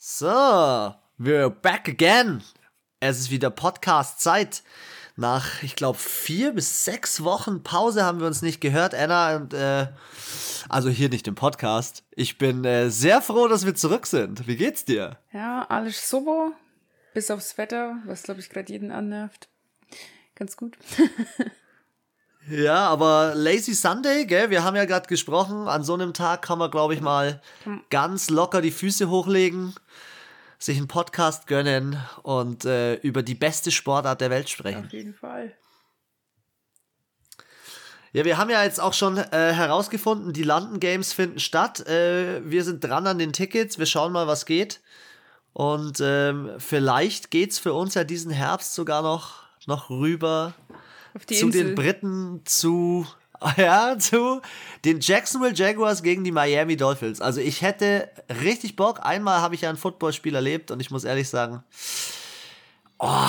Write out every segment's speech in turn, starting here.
So, we're back again. Es ist wieder Podcast-Zeit. Nach, ich glaube, vier bis sechs Wochen Pause haben wir uns nicht gehört, Anna. Und, äh, also hier nicht im Podcast. Ich bin äh, sehr froh, dass wir zurück sind. Wie geht's dir? Ja, alles super. Bis aufs Wetter, was, glaube ich, gerade jeden annervt. Ganz gut. Ja, aber Lazy Sunday, gell? Wir haben ja gerade gesprochen, an so einem Tag kann man, glaube ich, mal ganz locker die Füße hochlegen, sich einen Podcast gönnen und äh, über die beste Sportart der Welt sprechen. Auf jeden Fall. Ja, wir haben ja jetzt auch schon äh, herausgefunden, die London Games finden statt. Äh, wir sind dran an den Tickets, wir schauen mal, was geht. Und ähm, vielleicht geht's für uns ja diesen Herbst sogar noch, noch rüber zu Insel. den Briten, zu, ja, zu den Jacksonville Jaguars gegen die Miami Dolphins. Also ich hätte richtig Bock. Einmal habe ich ja ein Footballspiel erlebt und ich muss ehrlich sagen, oh,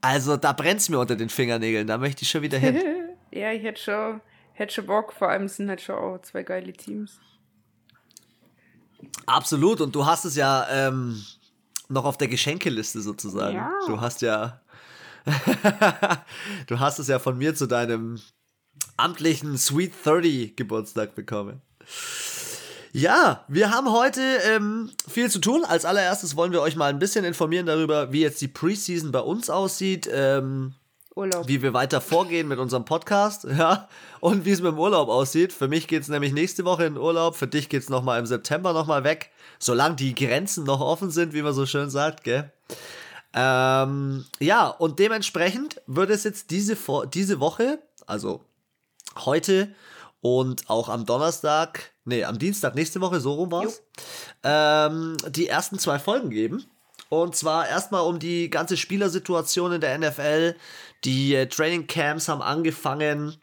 also da brennt's mir unter den Fingernägeln. Da möchte ich schon wieder hin. ja, ich hätte schon, hätte schon Bock. Vor allem sind halt schon auch zwei geile Teams. Absolut. Und du hast es ja ähm, noch auf der Geschenkeliste sozusagen. Ja. Du hast ja, du hast es ja von mir zu deinem amtlichen Sweet 30 Geburtstag bekommen. Ja, wir haben heute ähm, viel zu tun. Als allererstes wollen wir euch mal ein bisschen informieren darüber, wie jetzt die Preseason bei uns aussieht. Ähm, Urlaub. wie wir weiter vorgehen mit unserem Podcast, ja, und wie es mit dem Urlaub aussieht. Für mich geht's nämlich nächste Woche in den Urlaub, für dich geht's nochmal im September nochmal weg, solange die Grenzen noch offen sind, wie man so schön sagt, gell. Ähm, ja, und dementsprechend wird es jetzt diese, diese Woche, also heute und auch am Donnerstag, nee, am Dienstag nächste Woche, so rum war's, ähm, die ersten zwei Folgen geben. Und zwar erstmal um die ganze Spielersituation in der NFL. Die äh, Training Camps haben angefangen.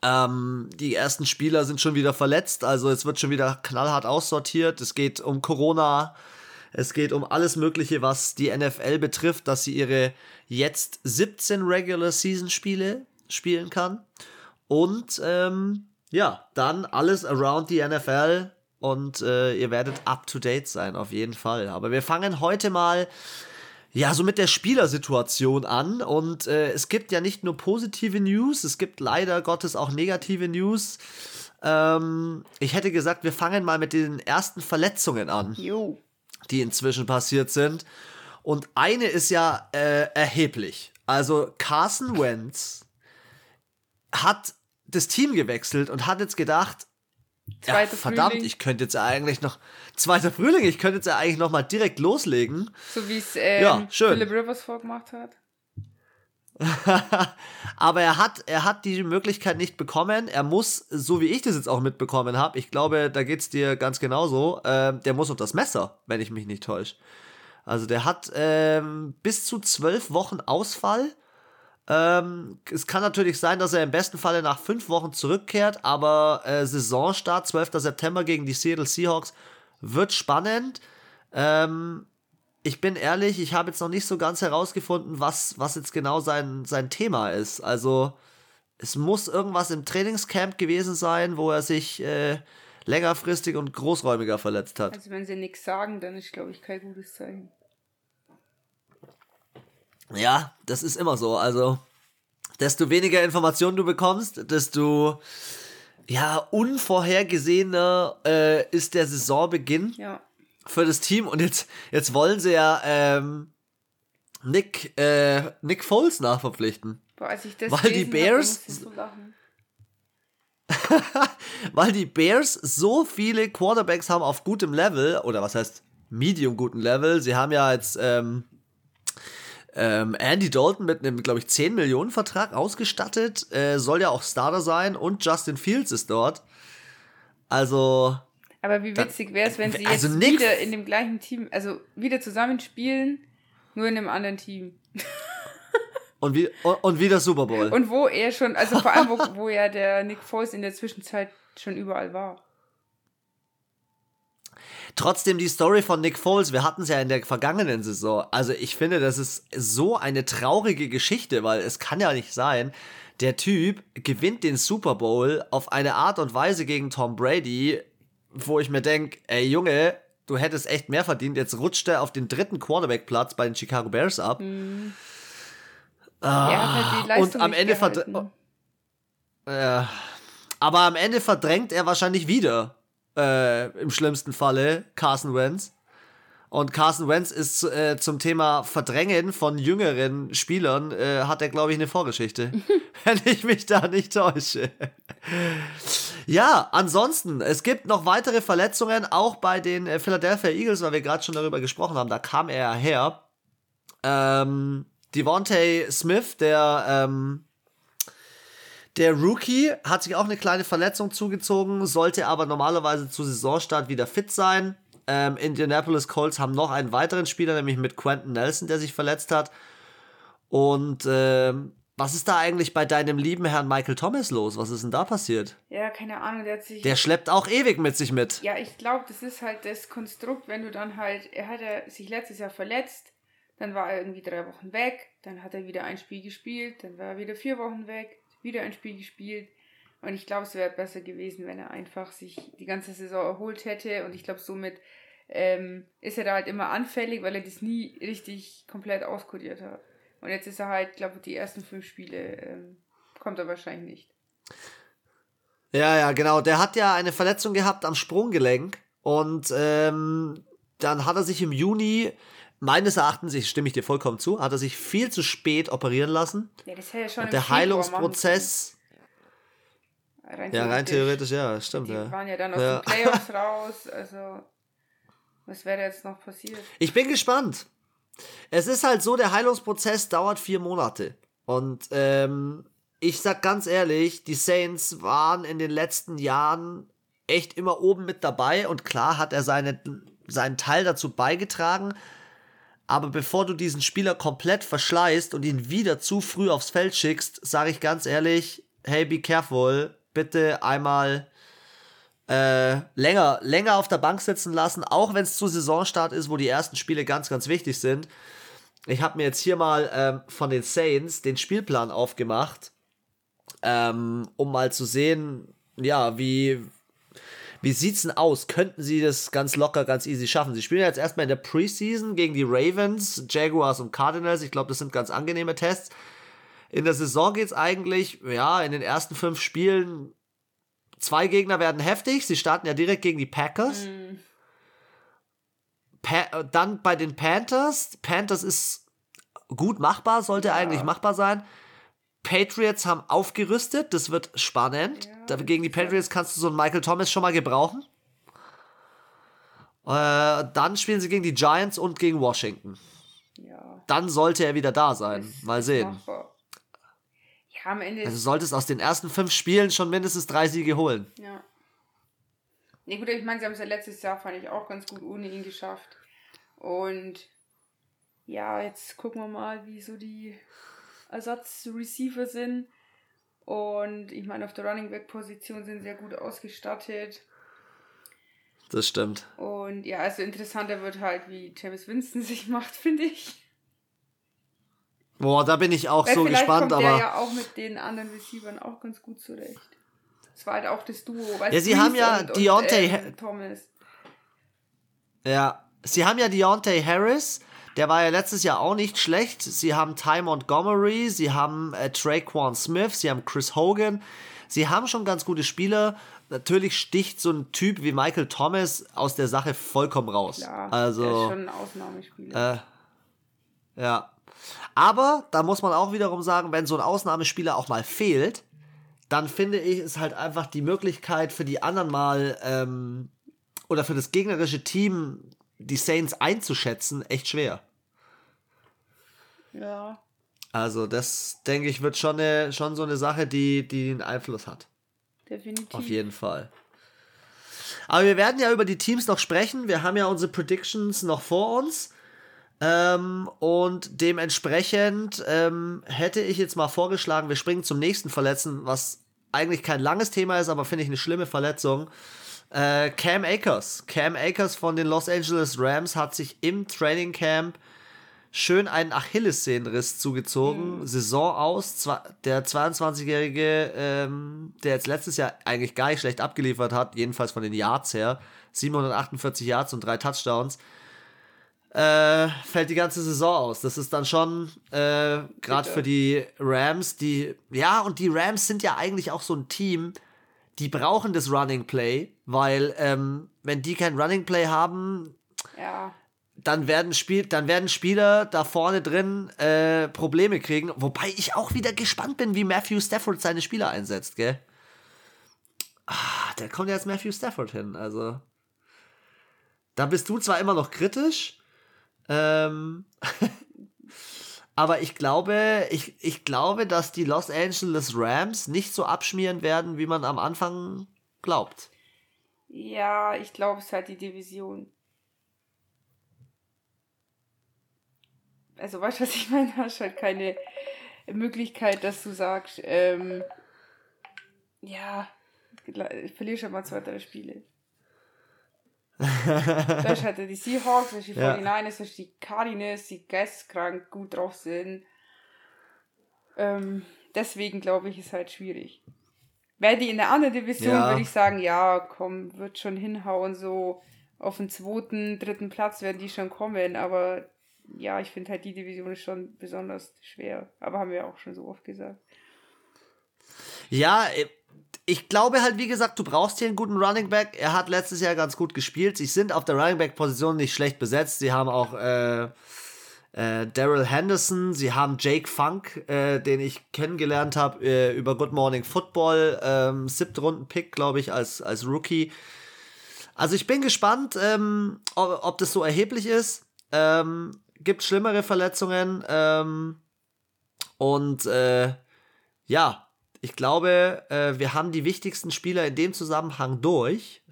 Ähm, die ersten Spieler sind schon wieder verletzt, also es wird schon wieder knallhart aussortiert. Es geht um Corona, es geht um alles Mögliche, was die NFL betrifft, dass sie ihre jetzt 17 Regular Season Spiele spielen kann. Und ähm, ja, dann alles around die NFL und äh, ihr werdet up to date sein, auf jeden Fall. Aber wir fangen heute mal ja, so mit der Spielersituation an. Und äh, es gibt ja nicht nur positive News, es gibt leider Gottes auch negative News. Ähm, ich hätte gesagt, wir fangen mal mit den ersten Verletzungen an, Jo. Die inzwischen passiert sind. Und eine ist ja äh, erheblich. Also Carson Wentz hat das Team gewechselt und hat jetzt gedacht, ja, verdammt, Frühling. ich könnte jetzt eigentlich noch, zweiter Frühling, ich könnte jetzt ja eigentlich noch mal direkt loslegen. So wie es ähm, Ja, schön. Philip Rivers vorgemacht hat. Aber er hat, er hat die Möglichkeit nicht bekommen. Er muss, so wie ich das jetzt auch mitbekommen habe, ich glaube, da geht's dir ganz genauso, ähm, der muss auf das Messer, wenn ich mich nicht täusche. Also der hat ähm, bis zu zwölf Wochen Ausfall. Ähm, es kann natürlich sein, dass er im besten Falle nach fünf Wochen zurückkehrt, aber äh, Saisonstart, 12. September gegen die Seattle Seahawks, wird spannend. Ähm, ich bin ehrlich, ich habe jetzt noch nicht so ganz herausgefunden, was, was jetzt genau sein, sein Thema ist. Also, es muss irgendwas im Trainingscamp gewesen sein, wo er sich äh, längerfristig und großräumiger verletzt hat. Also wenn sie nichts sagen, dann ist, glaube ich, kein gutes Zeichen. Ja, das ist immer so. Also, desto weniger Informationen du bekommst, desto ja, unvorhergesehener äh, ist der Saisonbeginn Ja. Für das Team. Und jetzt, jetzt wollen sie ja ähm, Nick, äh, Nick Foles nachverpflichten. Boah, als ich das Weil die hab, Bears-. Weil die Bears so viele Quarterbacks haben auf gutem Level, oder was heißt medium guten Level. Sie haben ja jetzt ähm, ähm, Andy Dalton mit einem, glaube ich, 10 Millionen Vertrag ausgestattet. Äh, soll ja auch Starter sein und Justin Fields ist dort. Also, Aber wie witzig wäre es, wenn sie jetzt also wieder in dem gleichen Team, also wieder zusammen spielen, nur in einem anderen Team. und, wie, und, wieder Super Bowl. Und wo er schon, also vor allem, wo, wo ja der Nick Foles in der Zwischenzeit schon überall war. Trotzdem die Story von Nick Foles, wir hatten es ja in der vergangenen Saison. Also ich finde, das ist so eine traurige Geschichte, weil es kann ja nicht sein, der Typ gewinnt den Super Bowl auf eine Art und Weise gegen Tom Brady, wo ich mir denke, ey Junge, du hättest echt mehr verdient. Jetzt rutscht er auf den dritten Quarterback-Platz bei den Chicago Bears ab. Mhm. Ah, halt und am Ende verdrängt. Ja. Aber am Ende verdrängt er wahrscheinlich wieder, äh, im schlimmsten Falle, Carson Wentz. Und Carson Wentz ist äh, zum Thema Verdrängen von jüngeren Spielern, äh, hat er, glaube ich, eine Vorgeschichte. wenn ich mich da nicht täusche. Ja, ansonsten, es gibt noch weitere Verletzungen, auch bei den äh, Philadelphia Eagles, weil wir gerade schon darüber gesprochen haben, da kam er her. Ähm, Devontae Smith, der, ähm, der Rookie, hat sich auch eine kleine Verletzung zugezogen, sollte aber normalerweise zu Saisonstart wieder fit sein. Ähm, Indianapolis Colts haben noch einen weiteren Spieler, nämlich mit Quentin Nelson, der sich verletzt hat. Und ähm, was ist da eigentlich bei deinem lieben Herrn Michael Thomas los? Was ist denn da passiert? Ja, keine Ahnung, der hat sich. Der schleppt auch ewig mit sich mit. ja, ich glaube, das ist halt das Konstrukt, wenn du dann halt. Er hat ja sich letztes Jahr verletzt, dann war er irgendwie drei Wochen weg, dann hat er wieder ein Spiel gespielt, dann war er wieder vier Wochen weg, wieder ein Spiel gespielt. Und ich glaube, es wäre besser gewesen, wenn er einfach sich die ganze Saison erholt hätte. Und ich glaube, somit ähm, ist er da halt immer anfällig, weil er das nie richtig komplett auskodiert hat. Und jetzt ist er halt, glaube ich, die ersten fünf Spiele ähm, kommt er wahrscheinlich nicht. Ja, ja, genau. Der hat ja eine Verletzung gehabt am Sprunggelenk und ähm, dann hat er sich im Juni, meines Erachtens, ich stimme ich dir vollkommen zu, hat er sich viel zu spät operieren lassen. Ja, das hätte er schon Und der Heilungsprozess. Rein ja, rein theoretisch, ja, stimmt, Die ja. waren ja dann aus Ja. den Playoffs raus. Also, was wäre jetzt noch passiert? Ich bin gespannt. Es ist halt so, der Heilungsprozess dauert vier Monate. Und ähm, ich sag ganz ehrlich, die Saints waren in den letzten Jahren echt immer oben mit dabei. Und klar hat er seine, seinen Teil dazu beigetragen. Aber bevor du diesen Spieler komplett verschleißt und ihn wieder zu früh aufs Feld schickst, sage ich ganz ehrlich, hey, be careful, bitte einmal äh, länger, länger auf der Bank sitzen lassen, auch wenn es zu Saisonstart ist, wo die ersten Spiele ganz, ganz wichtig sind. Ich habe mir jetzt hier mal ähm, von den Saints den Spielplan aufgemacht, ähm, um mal zu sehen, ja, wie, wie sieht's denn aus? Könnten sie das ganz locker, ganz easy schaffen? Sie spielen jetzt erstmal in der Preseason gegen die Ravens, Jaguars und Cardinals. Ich glaube, das sind ganz angenehme Tests. In der Saison geht's eigentlich, ja, in den ersten fünf Spielen Zwei Gegner werden heftig. Sie starten ja direkt gegen die Packers. Mhm. Pa dann bei den Panthers. Panthers ist gut machbar, sollte Ja. eigentlich machbar sein. Patriots haben aufgerüstet, das wird spannend. Ja, gegen die Patriots kannst du so einen Michael Thomas schon mal gebrauchen. Äh, dann spielen sie gegen die Giants und gegen Washington. Ja. Dann sollte er wieder da sein. Mal sehen. machbar. Ja, am Ende. Also du solltest aus den ersten fünf Spielen schon mindestens drei Siege holen. ja. Nee, gut, ich meine, sie haben es ja letztes Jahr, fand ich, auch ganz gut ohne ihn geschafft. Und ja, jetzt gucken wir mal, wie so die Ersatzreceiver sind. Und ich meine, auf der Running Back Position sind sehr gut ausgestattet. Das stimmt. Und ja, also interessanter wird halt, wie Travis Winston sich macht, finde ich. Boah, da bin ich auch Weil so vielleicht gespannt, kommt aber. der ja auch mit den anderen Receivern auch ganz gut zurecht. Es war halt auch das Duo. Weißt, Ja, sie Brees haben ja und, Deontay und, ähm, Thomas. Ja, sie haben ja Deontay Harris, der war ja letztes Jahr auch nicht schlecht. Sie haben Ty Montgomery, sie haben äh, Traquan Smith, sie haben Chris Hogan. Sie haben schon ganz gute Spieler. Natürlich sticht so ein Typ wie Michael Thomas aus der Sache vollkommen raus. Klar, also, der ist schon ein Ausnahmespieler. äh, ja. Aber da muss man auch wiederum sagen, wenn so ein Ausnahmespieler auch mal fehlt, dann finde ich, ist halt einfach die Möglichkeit für die anderen mal ähm, oder für das gegnerische Team die Saints einzuschätzen echt schwer. ja. Also das denke ich wird schon, eine, schon so eine Sache, die, die einen Einfluss hat. definitiv. Auf jeden Fall. Aber wir werden ja über die Teams noch sprechen. Wir haben ja unsere Predictions noch vor uns. Ähm, und dementsprechend ähm, hätte ich jetzt mal vorgeschlagen, wir springen zum nächsten Verletzten, was eigentlich kein langes Thema ist, aber finde ich eine schlimme Verletzung. Äh, Cam Akers. Cam Akers von den Los Angeles Rams hat sich im Training Camp schön einen Achillessehnenriss zugezogen, mhm. Saison aus. Der 22-Jährige, ähm, der jetzt letztes Jahr eigentlich gar nicht schlecht abgeliefert hat, jedenfalls von den Yards her, 748 Yards und drei Touchdowns, äh, fällt die ganze Saison aus. Das ist dann schon äh, gerade für die Rams, die, ja, und die Rams sind ja eigentlich auch so ein Team, die brauchen das Running Play, weil ähm, wenn die kein Running Play haben, ja. dann, werden Spiel, dann werden Spieler da vorne drin äh, Probleme kriegen. Wobei ich auch wieder gespannt bin, wie Matthew Stafford seine Spieler einsetzt, gell? Ah, da kommt jetzt Matthew Stafford hin, also. Da bist du zwar immer noch kritisch, ähm, aber ich glaube, ich, ich glaube, dass die Los Angeles Rams nicht so abschmieren werden, wie man am Anfang glaubt. Ja, ich glaube, es ist halt die Division. Also, weißt du, was ich meine? Hast halt keine Möglichkeit, dass du sagst, ähm, ja, ich verliere schon mal zwei, drei Spiele. Da ist halt die Seahawks, da ist die ja. 49ers, da ist die Cardinals, die geisteskrank gut drauf sind. Ähm, deswegen glaube ich, ist halt schwierig. Wäre die in der anderen Division, ja. würde ich sagen, ja, komm, wird schon hinhauen, so auf den zweiten, dritten Platz werden die schon kommen, aber ja, ich finde halt die Division ist schon besonders schwer. Aber haben wir auch schon so oft gesagt. Ja, ich glaube halt, wie gesagt, du brauchst hier einen guten Running Back. Er hat letztes Jahr ganz gut gespielt. Sie sind auf der Running Back Position nicht schlecht besetzt. Sie haben auch äh, äh, Daryl Henderson, sie haben Jake Funk, äh, den ich kennengelernt habe äh, über Good Morning Football, ähm, siebte Runden Pick, glaube ich, als, als Rookie. Also ich bin gespannt, ähm, ob, ob, das so erheblich ist. Ähm, gibt schlimmere Verletzungen ähm, und äh, ja, ich glaube, äh, wir haben die wichtigsten Spieler in dem Zusammenhang durch.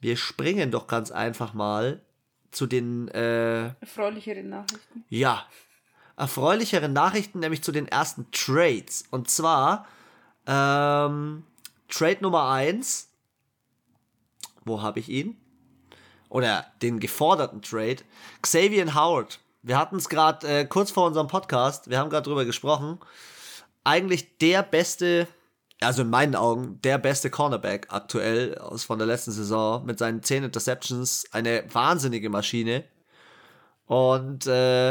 Wir springen doch ganz einfach mal zu den äh, erfreulicheren Nachrichten. Ja, erfreulicheren Nachrichten, nämlich zu den ersten Trades. Und zwar ähm, Trade Nummer 1. Wo habe ich ihn? Oder den geforderten Trade. Xavier Howard. Wir hatten es gerade äh, kurz vor unserem Podcast. Wir haben gerade drüber gesprochen eigentlich der beste, also in meinen Augen, der beste Cornerback aktuell aus von der letzten Saison mit seinen 10 Interceptions. Eine wahnsinnige Maschine. Und äh,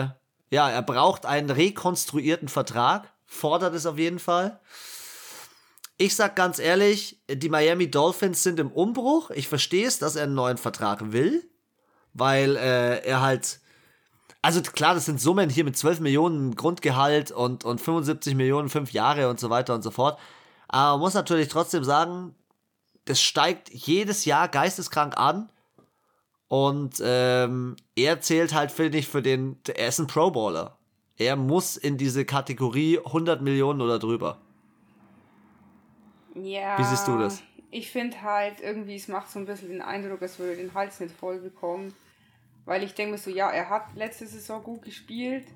ja, er braucht einen rekonstruierten Vertrag, fordert es auf jeden Fall. Ich sag ganz ehrlich, die Miami Dolphins sind im Umbruch. Ich verstehe es, dass er einen neuen Vertrag will, weil äh, er halt also klar, das sind Summen hier mit 12 Millionen Grundgehalt und, und 75 Millionen fünf Jahre und so weiter und so fort. Aber man muss natürlich trotzdem sagen, das steigt jedes Jahr geisteskrank an. Und ähm, er zählt halt, finde ich, für den, er ist ein Pro Bowler. Er muss in diese Kategorie 100 Millionen oder drüber. Ja. Wie siehst du das? Ich finde halt irgendwie, es macht so ein bisschen den Eindruck, als würde er den Hals nicht voll bekommen. Weil ich denke mir so, ja, er hat letzte Saison gut gespielt,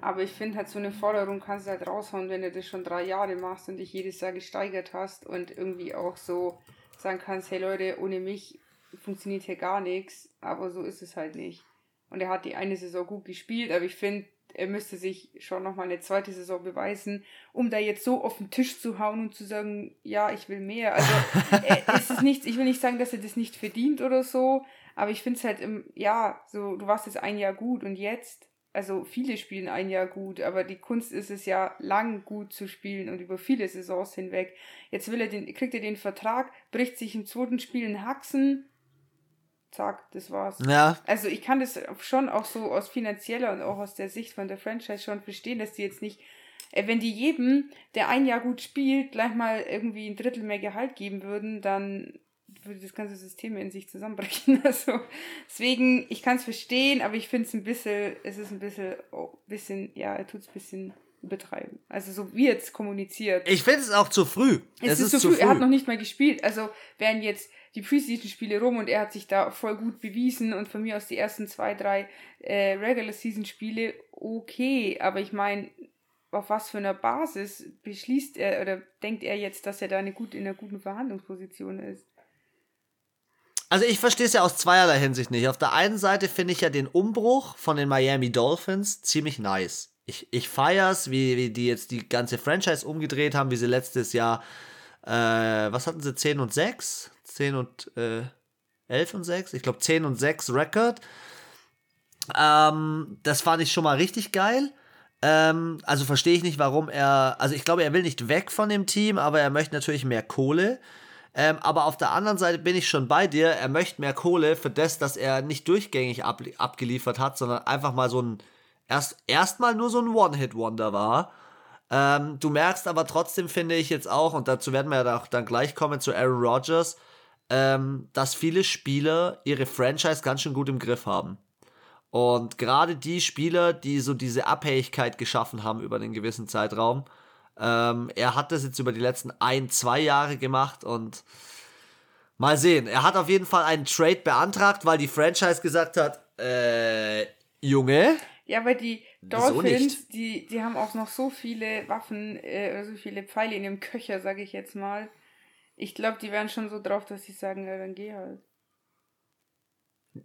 aber ich finde halt so eine Forderung kannst du halt raushauen, wenn du das schon drei Jahre machst und dich jedes Jahr gesteigert hast und irgendwie auch so sagen kannst, hey Leute, ohne mich funktioniert hier gar nichts, aber so ist es halt nicht. Und er hat die eine Saison gut gespielt, aber ich finde, er müsste sich schon nochmal eine zweite Saison beweisen, um da jetzt so auf den Tisch zu hauen und zu sagen, ja, ich will mehr. Also es ist nichts, ich will nicht sagen, dass er das nicht verdient oder so, aber ich finde es halt im, ja, so, du warst jetzt ein Jahr gut und jetzt, also viele spielen ein Jahr gut, aber die Kunst ist es ja, lang gut zu spielen und über viele Saisons hinweg. Jetzt will er den, kriegt er den Vertrag, bricht sich im zweiten Spiel einen Haxen, zack, das war's. Ja. Also ich kann das schon auch so aus finanzieller und auch aus der Sicht von der Franchise schon verstehen, dass die jetzt nicht, äh, wenn die jedem, der ein Jahr gut spielt, gleich mal irgendwie ein Drittel mehr Gehalt geben würden, dann würde das ganze System in sich zusammenbrechen. Also deswegen, ich kann es verstehen, aber ich finde es ein bisschen, es ist ein bisschen, oh, bisschen, ja, er tut es ein bisschen betreiben. Also so wie jetzt kommuniziert. Ich finde es auch zu früh. Es, es ist, ist, zu früh. früh. Er hat noch nicht mal gespielt. Also wären jetzt die Preseason-Spiele rum und er hat sich da voll gut bewiesen und von mir aus die ersten zwei, drei äh, Regular-Season-Spiele okay. Aber ich meine, auf was für einer Basis beschließt er oder denkt er jetzt, dass er da eine gut, in einer guten Verhandlungsposition ist? Also ich verstehe es ja aus zweierlei Hinsicht nicht. Auf der einen Seite finde ich ja den Umbruch von den Miami Dolphins ziemlich nice. Ich, ich feier's, wie, wie die jetzt die ganze Franchise umgedreht haben, wie sie letztes Jahr, äh, was hatten sie, 10 und 6? 10 und äh, 11 und 6? Ich glaube 10 und 6 Record. Ähm, das fand ich schon mal richtig geil. Ähm, also verstehe ich nicht, warum er, also ich glaube, er will nicht weg von dem Team, aber er möchte natürlich mehr Kohle. Ähm, aber auf der anderen Seite bin ich schon bei dir. Er möchte mehr Kohle für das, dass er nicht durchgängig ab, abgeliefert hat, sondern einfach mal so ein, erst erstmal nur so ein One-Hit-Wonder war. Ähm, du merkst aber trotzdem, finde ich jetzt auch, und dazu werden wir ja dann gleich kommen zu Aaron Rodgers, ähm, dass viele Spieler ihre Franchise ganz schön gut im Griff haben. Und gerade die Spieler, die so diese Abhängigkeit geschaffen haben über einen gewissen Zeitraum, ähm, er hat das jetzt über die letzten ein, zwei Jahre gemacht und mal sehen. Er hat auf jeden Fall einen Trade beantragt, weil die Franchise gesagt hat, äh, Junge. Ja, aber die Dolphins, die, die haben auch noch so viele Waffen, äh, so viele Pfeile in dem Köcher, sage ich jetzt mal. Ich glaube, die wären schon so drauf, dass sie sagen, ja, dann geh halt.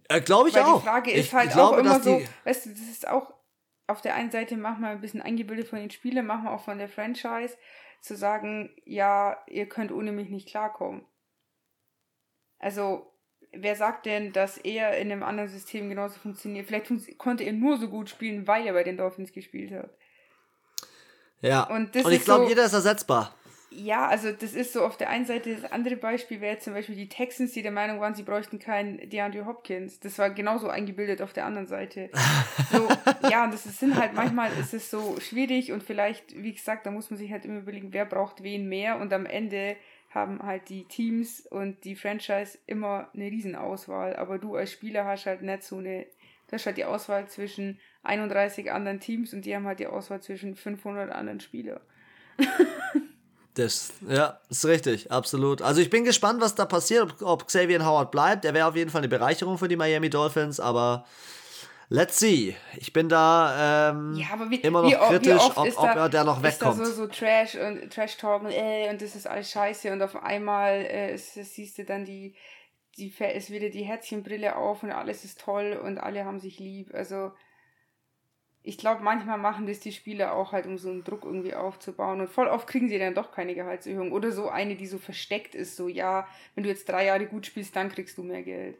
Äh, glaube ich Weil auch. Die Frage ist ich, halt glaube, auch immer so, weißt du, das ist auch auf der einen Seite machen wir ein bisschen eingebildet von den Spielern, machen wir auch von der Franchise, zu sagen, ja, ihr könnt ohne mich nicht klarkommen. Also, wer sagt denn, dass er in einem anderen System genauso funktioniert? Vielleicht fun konnte er nur so gut spielen, weil er bei den Dolphins gespielt hat. Ja, und, und ich glaube, so, jeder ist ersetzbar. Ja, also das ist so auf der einen Seite, das andere Beispiel wäre zum Beispiel die Texans, die der Meinung waren, sie bräuchten keinen DeAndre Hopkins. Das war genauso eingebildet auf der anderen Seite. So, ja, und das sind halt, manchmal ist es so schwierig und vielleicht, wie gesagt, da muss man sich halt immer überlegen, wer braucht wen mehr und am Ende haben halt die Teams und die Franchise immer eine Riesenauswahl, aber du als Spieler hast halt nicht so eine, du hast halt die Auswahl zwischen 31 anderen Teams und die haben halt die Auswahl zwischen 500 anderen Spielern. Das, ja, ist richtig, absolut. Also ich bin gespannt, was da passiert, ob, Xavier Howard bleibt. Er wäre auf jeden Fall eine Bereicherung für die Miami Dolphins, aber let's see. Ich bin da ähm, ja, wie, immer noch kritisch, ob, ob da, er der noch wegkommt. Ist da so, so Trash und Trash Talk und, äh, und das ist alles scheiße und auf einmal äh, ist, siehst du dann die, die ist wieder die Herzchenbrille auf und alles ist toll und alle haben sich lieb. Also ich glaube, manchmal machen das die Spieler auch halt, um so einen Druck irgendwie aufzubauen. Und voll oft kriegen sie dann doch keine Gehaltserhöhung. Oder so eine, die so versteckt ist, so, ja, wenn du jetzt drei Jahre gut spielst, dann kriegst du mehr Geld.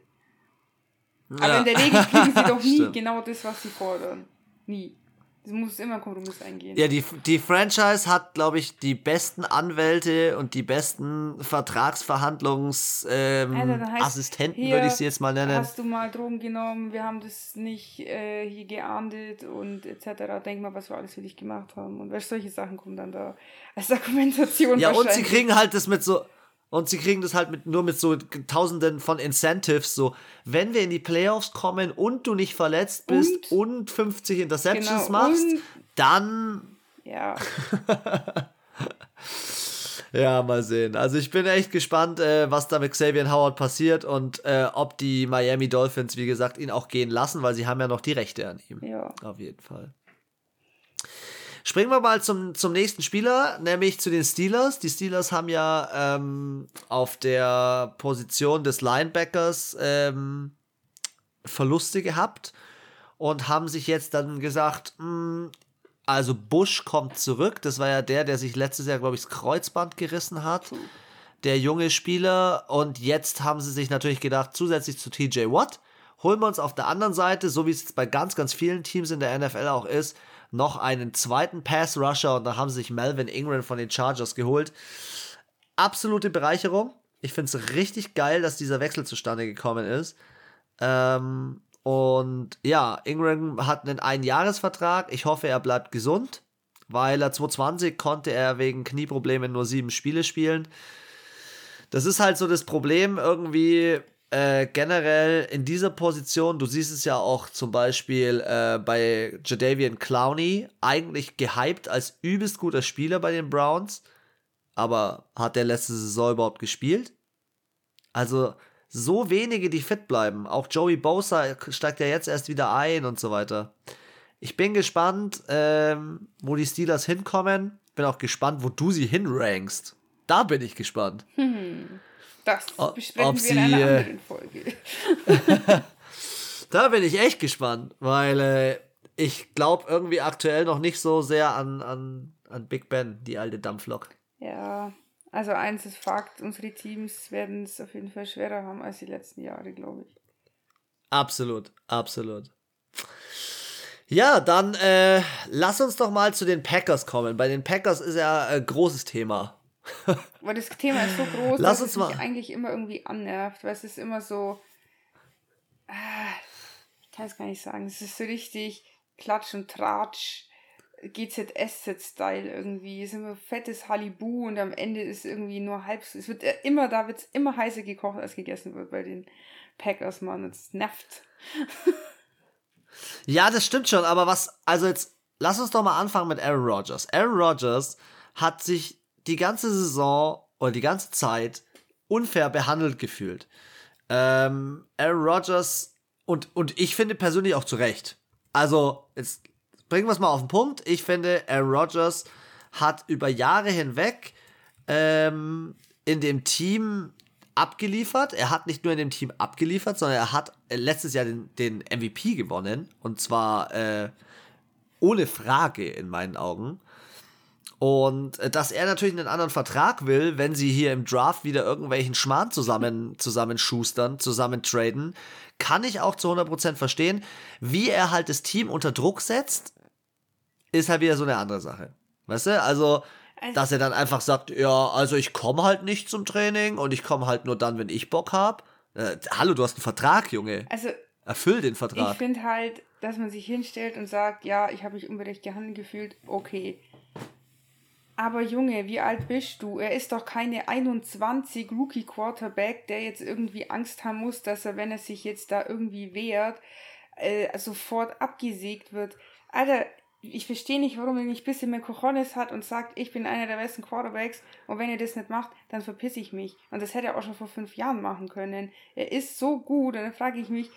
Ja. Aber in der Regel kriegen sie doch nie genau das, was sie fordern. Nie. Es muss immer einen Kompromiss eingehen. Ja, die, die Franchise hat, glaube ich, die besten Anwälte und die besten Vertragsverhandlungsassistenten, ähm, würde ich sie jetzt mal nennen. Hast du mal Drogen genommen, wir haben das nicht äh, hier geahndet und etc. Denk mal, was wir alles für dich gemacht haben. Und solche Sachen kommen dann da als Argumentation. Ja, und sie kriegen halt das mit so und sie kriegen das halt mit, nur mit so tausenden von Incentives. So, wenn wir in die Playoffs kommen und du nicht verletzt bist und, und 50 Interceptions genau, machst, dann. Ja. ja, mal sehen. Also ich bin echt gespannt, äh, was da mit Xavier Howard passiert und äh, ob die Miami Dolphins, wie gesagt, ihn auch gehen lassen, weil sie haben ja noch die Rechte an ihm. Ja. Auf jeden Fall. Springen wir mal zum, zum nächsten Spieler, nämlich zu den Steelers. Die Steelers haben ja ähm, auf der Position des Linebackers ähm, Verluste gehabt und haben sich jetzt dann gesagt, mh, hm, also Bush kommt zurück. Das war ja der, der sich letztes Jahr, glaube ich, das Kreuzband gerissen hat. Der junge Spieler. Und jetzt haben sie sich natürlich gedacht, zusätzlich zu TJ Watt, holen wir uns auf der anderen Seite, so wie es jetzt bei ganz, ganz vielen Teams in der NFL auch ist, noch einen zweiten Pass-Rusher und da haben sie sich Melvin Ingram von den Chargers geholt. Absolute Bereicherung. Ich finde es richtig geil, dass dieser Wechsel zustande gekommen ist. Ähm, und ja, Ingram hat einen Einjahresvertrag. Ich hoffe, er bleibt gesund, weil er 2020 konnte er wegen Knieproblemen nur sieben Spiele spielen. Das ist halt so das Problem. Irgendwie äh, generell in dieser Position, du siehst es ja auch zum Beispiel äh, bei Jadavian Clowney, eigentlich gehypt als übelst guter Spieler bei den Browns, aber hat der letzte Saison überhaupt gespielt? Also so wenige, die fit bleiben. Auch Joey Bosa steigt ja jetzt erst wieder ein und so weiter. Ich bin gespannt, ähm, wo die Steelers hinkommen. Bin auch gespannt, wo du sie hinrankst. Da bin ich gespannt. Hm. Das besprechen wir sie, in einer äh, anderen Folge. da bin ich echt gespannt, weil äh, ich glaube irgendwie aktuell noch nicht so sehr an, an, an Big Ben, die alte Dampflok. Ja, also eins ist Fakt, unsere Teams werden es auf jeden Fall schwerer haben als die letzten Jahre, glaube ich. Absolut, absolut. Ja, dann äh, lass uns doch mal zu den Packers kommen. Bei den Packers ist ja ein großes Thema. weil das Thema ist so groß, lass dass es mich eigentlich immer irgendwie annervt, weil es ist immer so, äh, ich kann es gar nicht sagen, es ist so richtig Klatsch und Tratsch GZSZ-Style irgendwie. Es ist immer fettes Halibu und am Ende ist irgendwie nur halb. Es wird immer, da wird es immer heißer gekocht, als gegessen wird bei den Packers, Mann. Das nervt. ja, das stimmt schon, aber was, also jetzt, lass uns doch mal anfangen mit Aaron Rodgers. Aaron Rodgers hat sich die ganze Saison oder die ganze Zeit unfair behandelt gefühlt. Ähm, Aaron Rodgers und, und ich finde persönlich auch zu Recht. Also, jetzt bringen wir es mal auf den Punkt. Ich finde, Aaron Rodgers hat über Jahre hinweg ähm, in dem Team abgeliefert. Er hat nicht nur in dem Team abgeliefert, sondern er hat letztes Jahr den, den MVP gewonnen. Und zwar äh, ohne Frage in meinen Augen. Und äh, dass er natürlich einen anderen Vertrag will, wenn sie hier im Draft wieder irgendwelchen Schmarrn zusammen, zusammenschustern, zusammen traden, kann ich auch zu 100% verstehen. Wie er halt das Team unter Druck setzt, ist halt wieder so eine andere Sache. Weißt du? Also, also dass er dann einfach sagt, ja, also ich komme halt nicht zum Training und ich komme halt nur dann, wenn ich Bock habe. Äh, hallo, du hast einen Vertrag, Junge. Also erfüll den Vertrag. Ich finde halt, dass man sich hinstellt und sagt, ja, ich habe mich unberecht gehandelt gefühlt, okay. Aber Junge, wie alt bist du? Er ist doch keine 21 Rookie Quarterback, der jetzt irgendwie Angst haben muss, dass er, wenn er sich jetzt da irgendwie wehrt, äh, sofort abgesägt wird. Alter, ich verstehe nicht, warum er nicht ein bisschen mehr Cojones hat und sagt, ich bin einer der besten Quarterbacks und wenn ihr das nicht macht, dann verpiss ich mich. Und das hätte er auch schon vor fünf Jahren machen können. Er ist so gut und dann frage ich mich,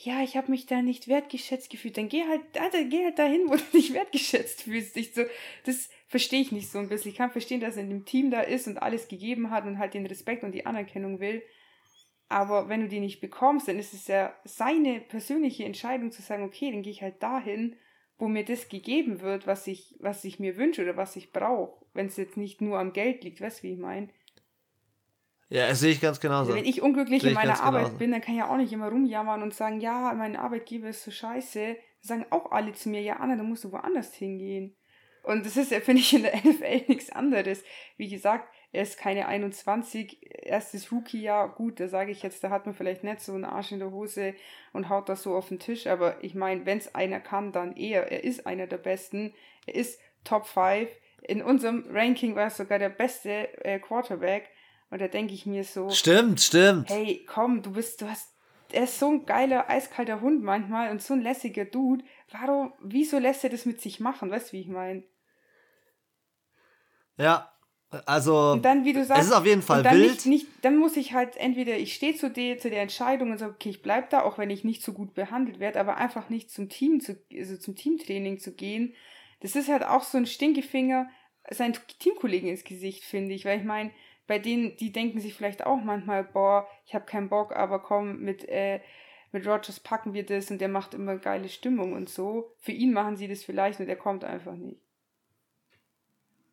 ja, ich habe mich da nicht wertgeschätzt gefühlt. Dann geh halt, Alter, geh halt dahin, wo du dich wertgeschätzt fühlst. Ich so, das verstehe ich nicht so ein bisschen. Ich kann verstehen, dass er in dem Team da ist und alles gegeben hat und halt den Respekt und die Anerkennung will. Aber wenn du die nicht bekommst, dann ist es ja seine persönliche Entscheidung zu sagen, okay, dann gehe ich halt dahin wo mir das gegeben wird, was ich, was ich mir wünsche oder was ich brauche, wenn es jetzt nicht nur am Geld liegt, weißt du, wie ich meine? Ja, das sehe ich ganz genauso. Also wenn ich unglücklich in meiner Arbeit genauso. bin, dann kann ich ja auch nicht immer rumjammern und sagen, ja, mein Arbeitgeber ist so scheiße. Dann sagen auch alle zu mir, ja, Anna, dann musst du woanders hingehen. Und das ist ja, finde ich, in der NFL nichts anderes. Wie gesagt, er ist keine 21, erstes Rookie-Jahr, gut, da sage ich jetzt, da hat man vielleicht nicht so einen Arsch in der Hose und haut das so auf den Tisch, aber ich meine, wenn es einer kann, dann er. Er ist einer der Besten, er ist Top 5. In unserem Ranking war er sogar der beste äh, Quarterback. Und da denke ich mir so. Stimmt, stimmt. Hey, komm, du bist, du hast, er ist so ein geiler, eiskalter Hund manchmal und so ein lässiger Dude. Warum, wieso lässt er das mit sich machen? Weißt du, wie ich meine? Ja, also, und dann, wie du sagst, es ist auf jeden Fall dann wild. Nicht, nicht, dann muss ich halt entweder, ich stehe zu, der, zu der Entscheidung und sage, okay, ich bleib da, auch wenn ich nicht so gut behandelt werde, aber einfach nicht zum Team zu, also zum Teamtraining zu gehen. Das ist halt auch so ein Stinkefinger seinen Teamkollegen ins Gesicht, finde ich, weil ich meine, bei denen, die denken sich vielleicht auch manchmal, boah, ich habe keinen Bock, aber komm, mit, äh, mit Rogers packen wir das und der macht immer geile Stimmung und so. Für ihn machen sie das vielleicht und er kommt einfach nicht.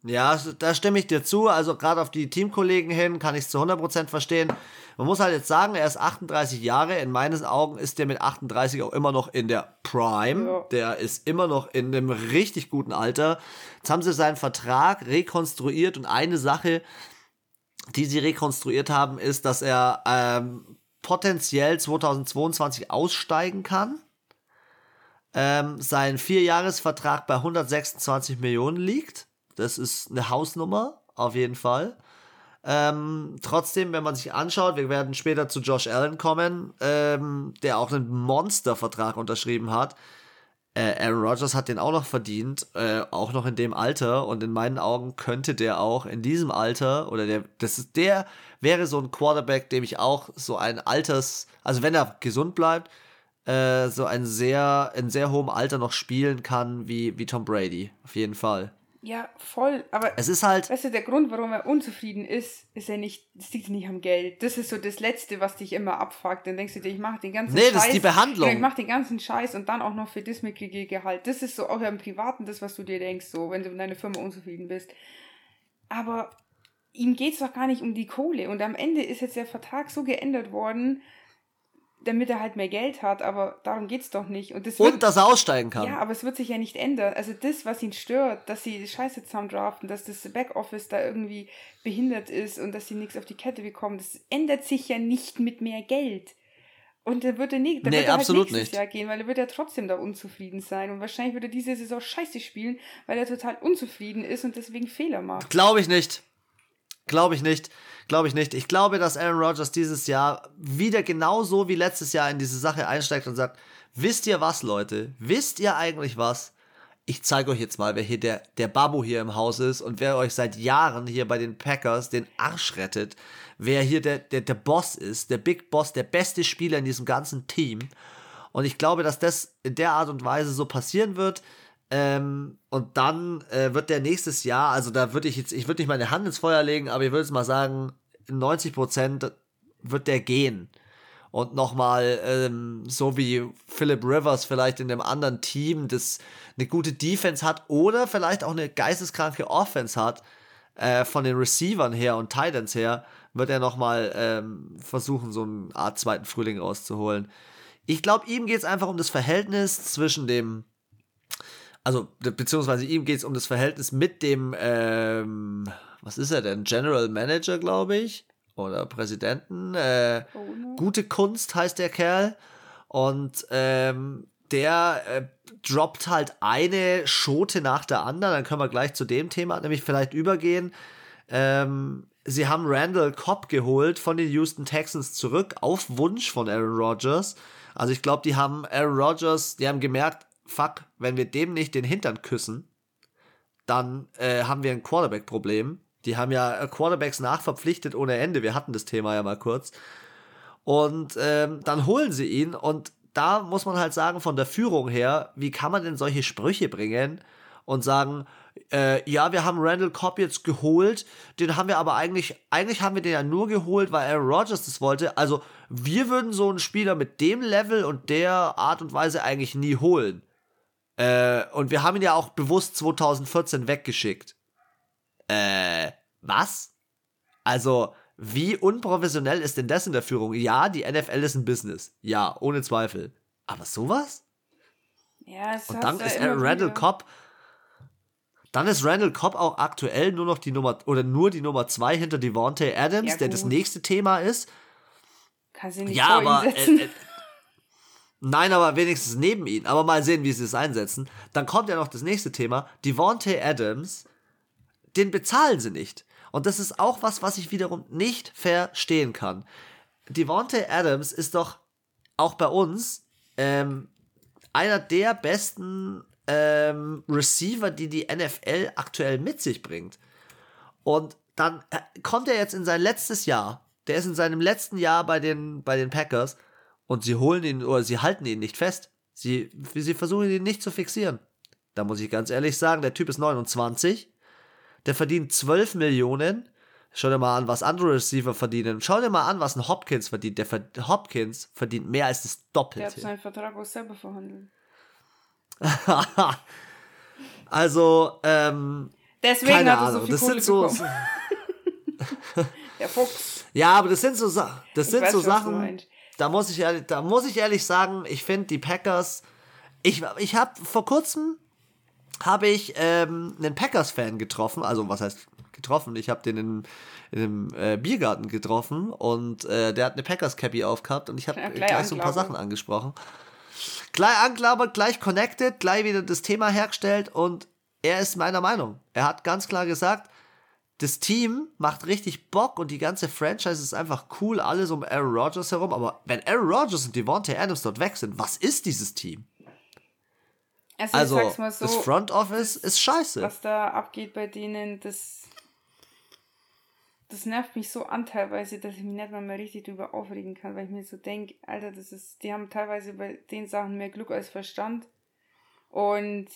Ja, da stimme ich dir zu. Also gerade auf die Teamkollegen hin kann ich es zu 100% verstehen. Man muss halt jetzt sagen, er ist 38 Jahre. In meinen Augen ist der mit 38 auch immer noch in der Prime. Ja. Der ist immer noch in einem richtig guten Alter. Jetzt haben sie seinen Vertrag rekonstruiert und eine Sache, die sie rekonstruiert haben, ist, dass er ähm, potenziell 2022 aussteigen kann. Ähm, sein Vierjahresvertrag bei 126 Millionen liegt. Das ist eine Hausnummer, auf jeden Fall. Ähm, trotzdem, wenn man sich anschaut, wir werden später zu Josh Allen kommen, ähm, der auch einen Monster-Vertrag unterschrieben hat. Äh, Aaron Rodgers hat den auch noch verdient, äh, auch noch in dem Alter. Und in meinen Augen könnte der auch in diesem Alter, oder der, das ist der, wäre so ein Quarterback, dem ich auch so ein Alters, also wenn er gesund bleibt, äh, so ein sehr, in sehr hohem Alter noch spielen kann wie, wie Tom Brady. Auf jeden Fall. Ja, voll. Aber es ist halt. Weißt du, der Grund, warum er unzufrieden ist, ist ja nicht, das liegt nicht am Geld. Das ist so das Letzte, was dich immer abfuckt. Dann denkst du dir, ich mache den ganzen nee, Scheiß. Nee, das ist die Behandlung. Ich mache den ganzen Scheiß und dann auch noch für das mitkriege Gehalt. Das ist so auch im Privaten das, was du dir denkst, so, wenn du in deiner Firma unzufrieden bist. Aber ihm geht es doch gar nicht um die Kohle. Und am Ende ist jetzt der Vertrag so geändert worden, damit er halt mehr Geld hat, aber darum geht es doch nicht. Und, das und wird, dass er aussteigen kann. Ja, aber es wird sich ja nicht ändern. Also das, was ihn stört, dass sie Scheiße zusammen draften, dass das Backoffice da irgendwie behindert ist und dass sie nichts auf die Kette bekommen, das ändert sich ja nicht mit mehr Geld. Und er wird er nicht, da nee, wird er halt nächstes nicht. Jahr gehen, weil er wird ja trotzdem da unzufrieden sein. Und wahrscheinlich wird er diese Saison scheiße spielen, weil er total unzufrieden ist und deswegen Fehler macht. Glaube ich nicht. Glaube ich nicht. Glaube ich nicht. Ich glaube, dass Aaron Rodgers dieses Jahr wieder genauso wie letztes Jahr in diese Sache einsteigt und sagt, wisst ihr was, Leute? Wisst ihr eigentlich was? Ich zeige euch jetzt mal, wer hier der, der Babu hier im Haus ist und wer euch seit Jahren hier bei den Packers den Arsch rettet. Wer hier der, der, der Boss ist, der Big Boss, der beste Spieler in diesem ganzen Team. Und ich glaube, dass das in der Art und Weise so passieren wird. Ähm, und dann äh, wird der nächstes Jahr, also da würde ich jetzt, ich würde nicht meine Hand ins Feuer legen, aber ich würde jetzt mal sagen, 90 Prozent wird der gehen. Und nochmal, ähm, so wie Philip Rivers vielleicht in einem anderen Team, das eine gute Defense hat oder vielleicht auch eine geisteskranke Offense hat, äh, von den Receivern her und Titans her, wird er nochmal ähm, versuchen, so eine Art zweiten Frühling rauszuholen. Ich glaube, ihm geht es einfach um das Verhältnis zwischen dem also beziehungsweise ihm geht es um das Verhältnis mit dem, ähm, was ist er denn, General Manager, glaube ich, oder Präsidenten. Äh, oh, no. Gute Kunst heißt der Kerl. Und ähm, der äh, droppt halt eine Schote nach der anderen. Dann können wir gleich zu dem Thema nämlich vielleicht übergehen. Ähm, sie haben Randall Cobb geholt von den Houston Texans zurück auf Wunsch von Aaron Rodgers. Also ich glaube, die haben Aaron Rodgers, die haben gemerkt, fuck, wenn wir dem nicht den Hintern küssen, dann äh, haben wir ein Quarterback-Problem. Die haben ja äh, Quarterbacks nachverpflichtet ohne Ende. Wir hatten das Thema ja mal kurz. Und ähm, dann holen sie ihn. Und da muss man halt sagen, von der Führung her, wie kann man denn solche Sprüche bringen und sagen, äh, ja, wir haben Randall Cobb jetzt geholt, den haben wir aber eigentlich, eigentlich haben wir den ja nur geholt, weil Aaron Rodgers das wollte. Also wir würden so einen Spieler mit dem Level und der Art und Weise eigentlich nie holen. Äh, und wir haben ihn ja auch bewusst 2014 weggeschickt. Äh, was? Also, wie unprofessionell ist denn das in der Führung? Ja, die NFL ist ein Business. Ja, ohne Zweifel. Aber sowas? Ja, es Und dann ist Randall Cobb. Dann ist Randall Cobb auch aktuell nur noch die Nummer oder nur die Nummer zwei hinter Devontae Adams, ja, der das nächste Thema ist. Kann sie nicht ja, aber äh, äh, Nein, aber wenigstens neben ihn. Aber mal sehen, wie sie es einsetzen. Dann kommt ja noch das nächste Thema. Devontae Adams, den bezahlen sie nicht. Und das ist auch was, was ich wiederum nicht verstehen kann. Devontae Adams ist doch auch bei uns ähm, einer der besten ähm, Receiver, die die NFL aktuell mit sich bringt. Und dann äh, kommt er jetzt in sein letztes Jahr. Der ist in seinem letzten Jahr bei den, bei den Packers und sie holen ihn oder sie halten ihn nicht fest. Sie, sie versuchen ihn nicht zu fixieren. Da muss ich ganz ehrlich sagen, der Typ ist 29, der verdient 12 Millionen. Schau dir mal an, was andere Receiver verdienen. Schau dir mal an, was ein Hopkins verdient. Der Hopkins verdient mehr als das Doppelte. Der hat seinen Vertrag auch selber verhandelt. also, ähm. Deswegen keine hat er Ahnung. so viel das Kohle sind so. bekommen. der Fuchs. Ja, aber das sind so, Sa das Ich sind weiß so Sachen. Da muss ich ehrlich, da muss ich ehrlich sagen, ich finde die Packers, ich, ich habe vor kurzem habe ich ähm, einen Packers-Fan getroffen, also was heißt getroffen? Ich habe den in, in einem äh, Biergarten getroffen und äh, der hat eine Packers-Cappy aufgehabt und ich habe Ja, gleich, gleich so ein paar. Sachen angesprochen. Gleich angelabert, gleich connected, gleich wieder das Thema hergestellt und er ist meiner Meinung. Er hat ganz klar gesagt, das Team macht richtig Bock und die ganze Franchise ist einfach cool, alles um Aaron Rodgers herum. Aber wenn Aaron Rodgers und Devontae Adams dort weg sind, was ist dieses Team? Also, Also, ich sag's mal so, das Front Office ist scheiße. was da abgeht bei denen, das, das nervt mich so an teilweise, dass ich mich nicht mal mehr richtig drüber aufregen kann, weil ich mir so denke, Alter, das ist, die haben teilweise bei den Sachen mehr Glück als Verstand. Und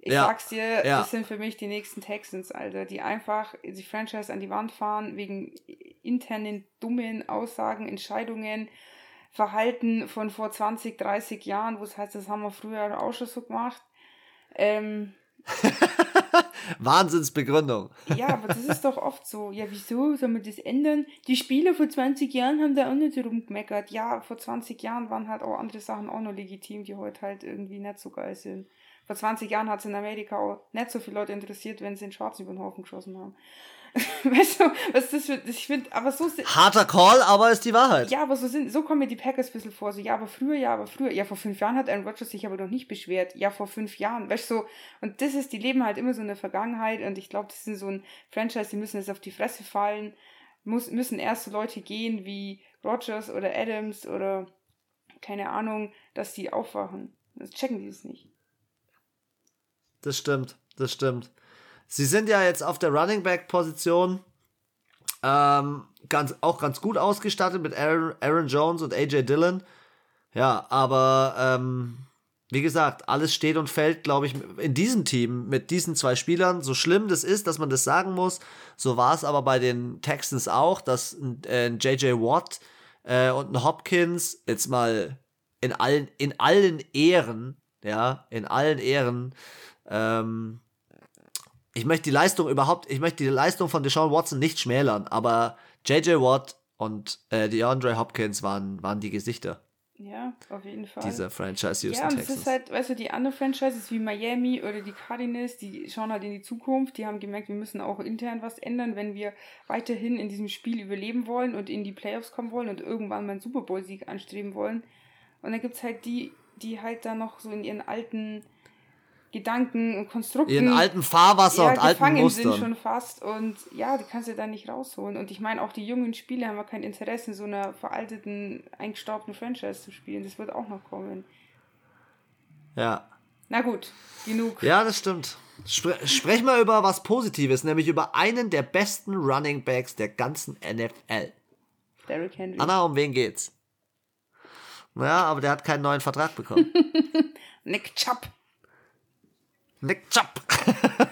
Ich ja. sag's dir, ja. das sind für mich die nächsten Texans, Alter, die einfach die Franchise an die Wand fahren wegen internen dummen Aussagen, Entscheidungen, Verhalten von vor 20, 30 Jahren, wo es heißt, das haben wir früher auch schon so gemacht. Ähm, Wahnsinnsbegründung. Ja, aber das ist doch oft so. Ja, wieso soll man das ändern? Die Spieler vor 20 Jahren haben da auch nicht rumgemeckert. Ja, vor 20 Jahren waren halt auch andere Sachen auch noch legitim, die heute halt irgendwie nicht so geil sind. Vor 20 Jahren hat es in Amerika auch nicht so viele Leute interessiert, wenn sie den Schwarzen über den Haufen geschossen haben. weißt du, was ist das für, ich finde, aber so. Harter Call, aber ist die Wahrheit. Ja, aber so sind, so kommen mir die Packers ein bisschen vor, so, ja, aber früher, ja, aber früher, ja, vor fünf Jahren hat Aaron Rodgers sich aber noch nicht beschwert, ja, vor fünf Jahren, weißt du, so, und das ist, die leben halt immer so in der Vergangenheit und ich glaube, das sind so ein Franchise, die müssen jetzt auf die Fresse fallen, muss, müssen erst so Leute gehen wie Rodgers oder Adams oder, keine Ahnung, dass die aufwachen. Das checken die es nicht. Das stimmt, das stimmt. Sie sind ja jetzt auf der Running Back Position ähm, ganz, auch ganz gut ausgestattet mit Aaron, Aaron Jones und AJ Dillon. Ja, aber ähm, wie gesagt, alles steht und fällt, glaube ich, in diesem Team mit diesen zwei Spielern. So schlimm das ist, dass man das sagen muss, so war es aber bei den Texans auch, dass ein, äh, JJ Watt äh, und ein Hopkins jetzt mal in allen, in allen Ehren, ja, in allen Ehren, ähm, ich möchte die Leistung überhaupt, ich möchte die Leistung von Deshaun Watson nicht schmälern, aber JJ Watt und äh, DeAndre Hopkins waren, waren die Gesichter. Ja, auf jeden Fall. Dieser Franchise Houston Ja, und es ist halt, weißt du, die anderen Franchises wie Miami oder die Cardinals, die schauen halt in die Zukunft, die haben gemerkt, wir müssen auch intern was ändern, wenn wir weiterhin in diesem Spiel überleben wollen und in die Playoffs kommen wollen und irgendwann mal einen Super Bowl-Sieg anstreben wollen. Und dann gibt es halt die, die halt da noch so in ihren alten Gedanken und Konstrukten. Ihren alten Fahrwasser ja, und alten Mustern. sind schon fast und ja, die kannst du da nicht rausholen. Und ich meine, auch die jungen Spieler haben ja kein Interesse, in so einer veralteten, eingestaubten Franchise zu spielen. Das wird auch noch kommen. Ja. Na gut, genug. Ja, das stimmt. Spre sprech mal über was Positives, nämlich über einen der besten Running Backs der ganzen NFL. Derrick Henry. Anna, um wen geht's? Ja, aber der hat keinen neuen Vertrag bekommen. Nick Chubb. Nick Chubb.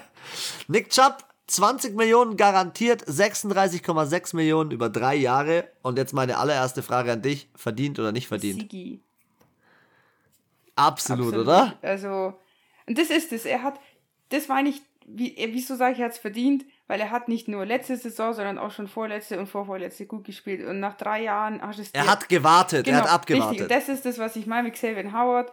Nick Chubb, 20 Millionen garantiert, 36,6 Millionen über drei Jahre. Und jetzt meine allererste Frage an dich: verdient oder nicht verdient? Sigi. Absolut, Absolut, oder? Also, und das ist es. Er hat, das meine ich, wie, wieso sage ich, er hat es verdient? Weil er hat nicht nur letzte Saison, sondern auch schon vorletzte und vorvorletzte gut gespielt. Und nach drei Jahren hast du es. Er hat gewartet, genau, er hat abgewartet. Richtig. Und das ist das, was ich meine mit Xavier Howard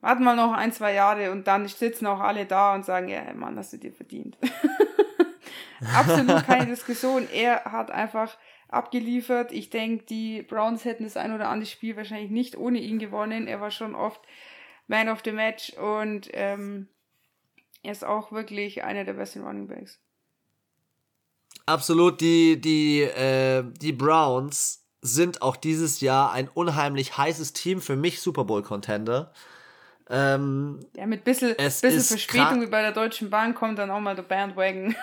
Warten mal noch ein, zwei Jahre und dann sitzen auch alle da und sagen, ja, Mann, hast du dir verdient. Absolut keine Diskussion. Er hat einfach abgeliefert. Ich denke, die Browns hätten das ein oder andere Spiel wahrscheinlich nicht ohne ihn gewonnen. Er war schon oft Man of the Match und ähm, er ist auch wirklich einer der besten Running Backs. Absolut, die, die, äh, die Browns sind auch dieses Jahr ein unheimlich heißes Team, für mich Super Bowl-Contender. Ähm, ja, mit bisschen, bisschen Verspätung wie bei der Deutschen Bahn kommt dann auch mal der Bandwagon.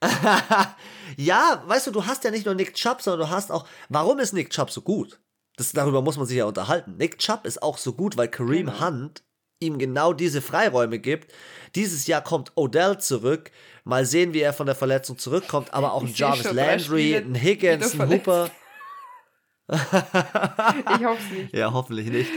ja, weißt du, du hast ja nicht nur Nick Chubb, sondern du hast auch, warum ist Nick Chubb so gut? Das, darüber muss man sich ja unterhalten. Nick Chubb ist auch so gut, weil Kareem genau. Hunt ihm genau diese Freiräume gibt. Dieses Jahr kommt Odell zurück. Mal sehen, wie er von der Verletzung zurückkommt. Aber auch ein Jarvis Landry, ein Higgins, ein Hooper. ich hoffe es nicht. Ja, hoffentlich nicht.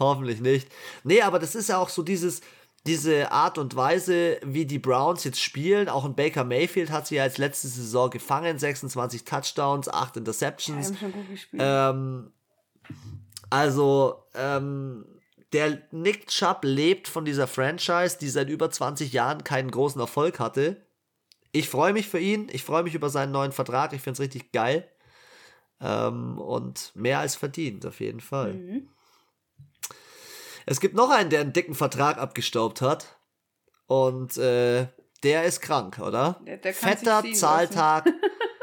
Hoffentlich nicht. Nee, aber das ist ja auch so dieses, diese Art und Weise, wie die Browns jetzt spielen. Auch ein Baker Mayfield hat sie ja als letzte Saison gefangen. 26 Touchdowns, 8 Interceptions. Ja, schon gut gespielt. Ähm, also, ähm, der Nick Chubb lebt von dieser Franchise, die seit über 20 Jahren keinen großen Erfolg hatte. Ich freue mich für ihn. Ich freue mich über seinen neuen Vertrag. Ich finde es richtig geil. Ähm, und mehr als verdient, auf jeden Fall. Mhm. Es gibt noch einen, der einen dicken Vertrag abgestaubt hat. Und äh, der ist krank, oder? Der, der Fetter Zahltag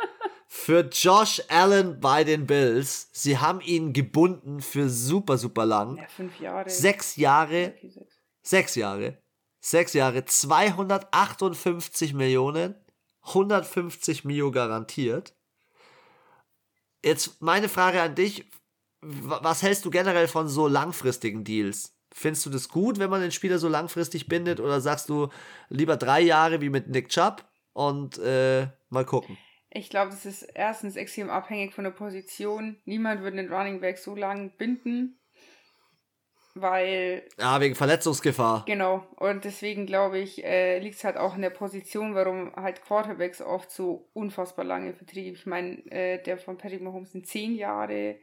für Josh Allen bei den Bills. Sie haben ihn gebunden für super, super lang. Ja, fünf Jahre. Sechs Jahre. Okay, sechs. sechs Jahre. Sechs Jahre. 258 Millionen. 150 Mio garantiert. Jetzt meine Frage an dich was hältst du generell von so langfristigen Deals? Findest du das gut, wenn man den Spieler so langfristig bindet? Oder sagst du lieber drei Jahre wie mit Nick Chubb und äh, mal gucken? Ich glaube, das ist erstens extrem abhängig von der Position. Niemand würde einen Running Back so lang binden, weil. Ja, wegen Verletzungsgefahr. Genau. Und deswegen glaube ich, äh, liegt es halt auch in der Position, warum halt Quarterbacks oft so unfassbar lange Verträge. Ich meine, äh, der von Patrick Mahomes sind zehn Jahre.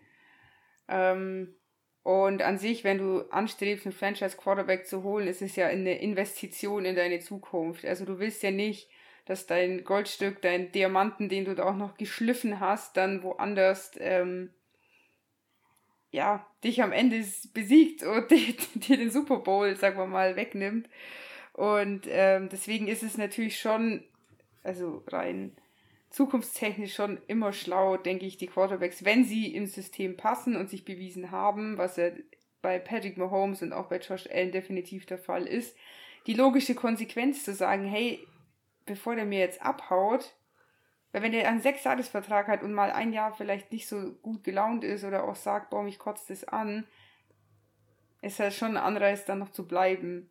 Ähm, und an sich, wenn du anstrebst, einen Franchise-Quarterback zu holen, ist es ja eine Investition in deine Zukunft. Also du willst ja nicht, dass dein Goldstück, dein Diamanten, den du da auch noch geschliffen hast, dann woanders ähm, ja, dich am Ende besiegt und dir den Super Bowl, sagen wir mal, wegnimmt. Und ähm, deswegen ist es natürlich schon, also rein zukunftstechnisch schon immer schlau, denke ich, die Quarterbacks, wenn sie im System passen und sich bewiesen haben, was ja bei Patrick Mahomes und auch bei Josh Allen definitiv der Fall ist, die logische Konsequenz zu sagen, hey, bevor der mir jetzt abhaut, weil wenn der einen Sechsjahresvertrag hat und mal ein Jahr vielleicht nicht so gut gelaunt ist oder auch sagt, boah, mich kotzt das an, ist halt schon ein Anreiz, dann noch zu bleiben.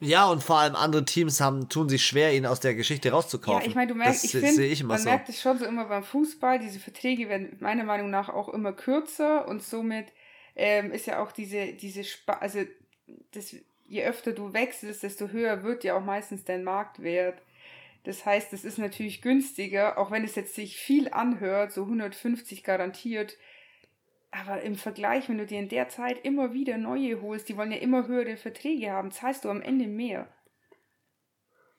Ja, und vor allem andere Teams haben, tun sich schwer, ihn aus der Geschichte rauszukaufen. Ja, ich meine, du merkst, das ich finde, man so. merkt es schon so immer beim Fußball, diese Verträge werden meiner Meinung nach auch immer kürzer und somit ähm, ist ja auch diese, diese, Sp also das, je öfter du wechselst, desto höher wird ja auch meistens dein Marktwert. Das heißt, es ist natürlich günstiger, auch wenn es jetzt sich viel anhört, so 150 garantiert, aber im Vergleich, wenn du dir in der Zeit immer wieder neue holst, die wollen ja immer höhere Verträge haben, zahlst du am Ende mehr.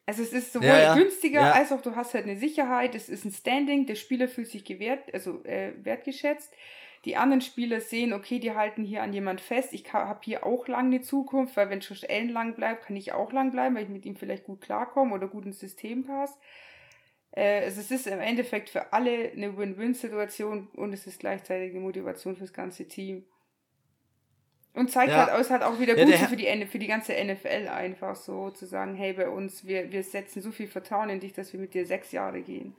Also es ist sowohl ja, ja. günstiger, ja. als auch du hast halt eine Sicherheit, es ist ein Standing, der Spieler fühlt sich gewährt, also äh, wertgeschätzt. Die anderen Spieler sehen, okay, die halten hier an jemand fest, ich habe hier auch lang eine Zukunft, weil wenn Josh Allen lang bleibt, kann ich auch lang bleiben, weil ich mit ihm vielleicht gut klarkomme oder gut ins System passe. Äh, also es ist im Endeffekt für alle eine Win-Win-Situation und es ist gleichzeitig eine Motivation fürs ganze Team. Und zeigt ja. halt aus, halt auch wieder ja, für, die, für die ganze NFL einfach so zu sagen, hey, bei uns, wir, wir setzen so viel Vertrauen in dich, dass wir mit dir sechs Jahre gehen.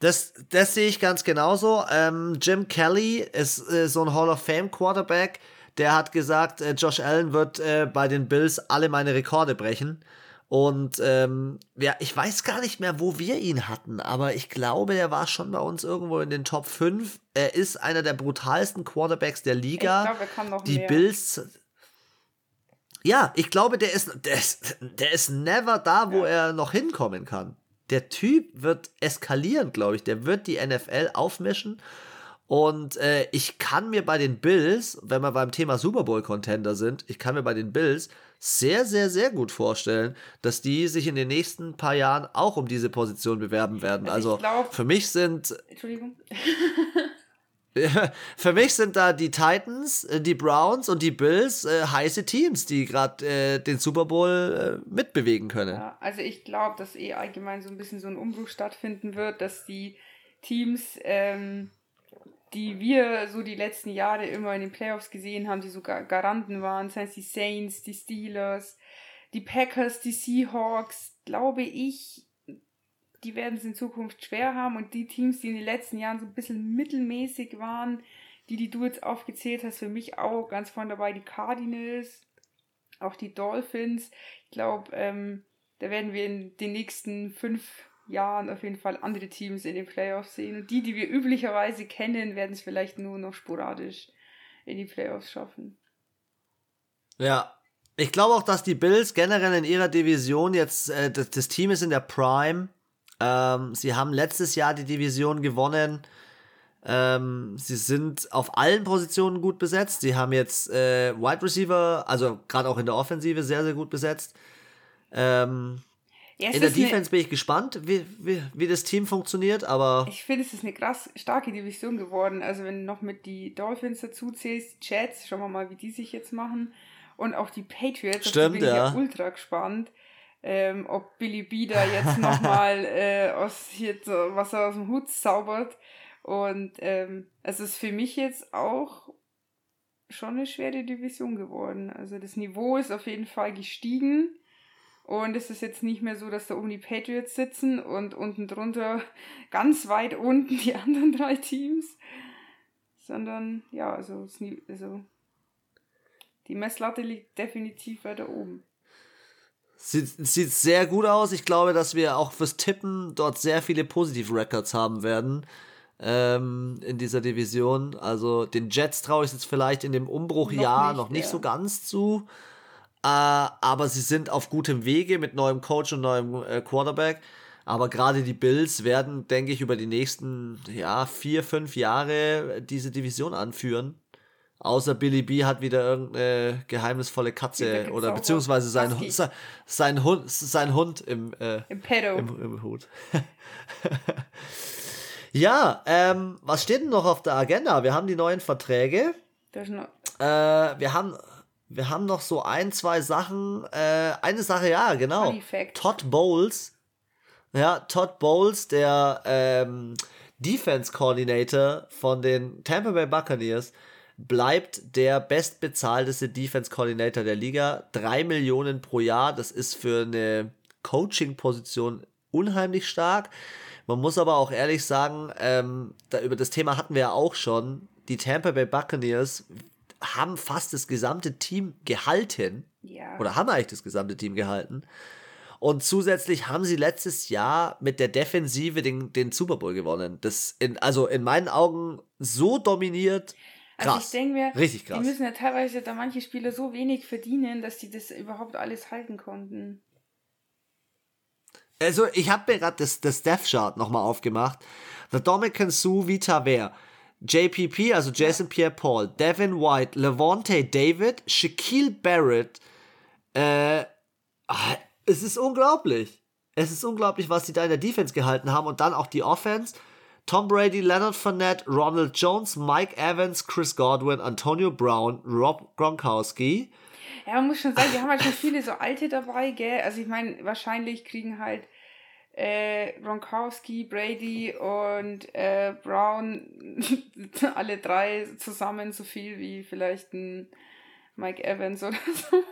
Das, das sehe ich ganz genauso. Ähm, Jim Kelly ist äh, so ein Hall of Fame Quarterback. Der hat gesagt, äh, Josh Allen wird äh, bei den Bills alle meine Rekorde brechen. Und ähm, ja, ich weiß gar nicht mehr, wo wir ihn hatten, aber ich glaube, er war schon bei uns irgendwo in den Top 5. Er ist einer der brutalsten Quarterbacks der Liga. Ich er noch Die mehr. Bills. Ja, ich glaube, der ist, der ist, der ist never da, wo ja. er noch hinkommen kann. Der Typ wird eskalieren, glaube ich. Der wird die NFL aufmischen. Und äh, ich kann mir bei den Bills, wenn wir beim Thema Super Bowl Contender sind, ich kann mir bei den Bills sehr, sehr, sehr gut vorstellen, dass die sich in den nächsten paar Jahren auch um diese Position bewerben werden. Also, also glaub, für mich sind. Entschuldigung. für mich sind da die Titans, äh, die Browns und die Bills äh, heiße Teams, die gerade äh, den Super Bowl äh, mitbewegen können. Ja, also ich glaube, dass eh allgemein so ein bisschen so ein Umbruch stattfinden wird, dass die Teams ähm, die wir so die letzten Jahre immer in den Playoffs gesehen haben, die so Garanten waren, sei es die Saints, die Steelers, die Packers, die Seahawks, glaube ich, die werden es in Zukunft schwer haben und die Teams, die in den letzten Jahren so ein bisschen mittelmäßig waren, die, die du jetzt aufgezählt hast, für mich auch ganz vorne dabei, die Cardinals, auch die Dolphins. Ich glaube, ähm, da werden wir in den nächsten fünf Jahren auf jeden Fall andere Teams in den Playoffs sehen. Und die, die wir üblicherweise kennen, werden es vielleicht nur noch sporadisch in die Playoffs schaffen. Ja. Ich glaube auch, dass die Bills generell in ihrer Division jetzt, äh, das, das, Team ist in der Prime. Ähm, sie haben letztes Jahr die Division gewonnen. Ähm, sie sind auf allen Positionen gut besetzt. Sie haben jetzt äh, Wide Receiver, also gerade auch in der Offensive, sehr, sehr gut besetzt. Ähm, ja, in der Defense bin ich gespannt, wie, wie, wie das Team funktioniert, aber. Ich finde, es ist eine krass starke Division geworden. Also, wenn du noch mit die Dolphins dazu zählst, die Jets, schauen wir mal, wie die sich jetzt machen. Und auch die Patriots, Stimmt, bin ja. ich ja ultra gespannt. Ähm, ob Billy B da jetzt nochmal äh, aus hier was er aus dem Hut zaubert. Und ähm, es ist für mich jetzt auch schon eine schwere Division geworden. Also das Niveau ist auf jeden Fall gestiegen. Und es ist jetzt nicht mehr so, dass da oben die Patriots sitzen und unten drunter, ganz weit unten, die anderen drei Teams. sondern ja, also, also die Messlatte liegt definitiv weiter oben. Sieht, sieht sehr gut aus. Ich glaube, dass wir auch fürs Tippen dort sehr viele positive Records haben werden ähm, in dieser Division. Also den Jets traue ich jetzt vielleicht in dem Umbruchjahr noch nicht, noch nicht ja. so ganz zu. Äh, aber sie sind auf gutem Wege mit neuem Coach und neuem äh, Quarterback. Aber gerade die Bills werden, denke ich, über die nächsten ja, vier, fünf Jahre diese Division anführen. Außer Billy B hat wieder irgendeine geheimnisvolle Katze oder beziehungsweise sein, sein, sein, Hund, sein Hund im, äh, Im, im, im Hut. ja, ähm, was steht denn noch auf der Agenda? Wir haben die neuen Verträge. Äh, wir haben wir haben noch so ein, zwei Sachen. Äh, eine Sache, ja, genau. Todd Bowles ja, Todd Bowles, der ähm, Defense Coordinator von den Tampa Bay Buccaneers, bleibt der bestbezahlteste Defense Coordinator der Liga. Drei Millionen pro Jahr, das ist für eine Coaching-Position unheimlich stark. Man muss aber auch ehrlich sagen, ähm, da, über das Thema hatten wir ja auch schon. Die Tampa Bay Buccaneers haben fast das gesamte Team gehalten. Ja. Oder haben eigentlich das gesamte Team gehalten. Und zusätzlich haben sie letztes Jahr mit der Defensive den, den Super Bowl gewonnen. Das in, also in meinen Augen so dominiert. Krass. Also ich denke mir, Richtig krass. die müssen ja teilweise da manche Spieler so wenig verdienen, dass sie das überhaupt alles halten konnten. Also ich habe mir gerade das, das Death Chart nochmal aufgemacht. The Dominican Sue Vita Wer. JPP, also Jason Pierre-Paul, Devin White, Levante David, Shaquille Barrett, äh, ah, es ist unglaublich. Es ist unglaublich, was sie da in der Defense gehalten haben und dann auch die Offense. Tom Brady, Leonard Fournette, Ronald Jones, Mike Evans, Chris Godwin, Antonio Brown, Rob Gronkowski. Ja, man muss schon sagen, wir haben halt schon viele so alte dabei, gell? Also ich meine, wahrscheinlich kriegen halt äh, Gronkowski, Brady und äh, Brown alle drei zusammen so viel wie vielleicht ein Mike Evans oder so.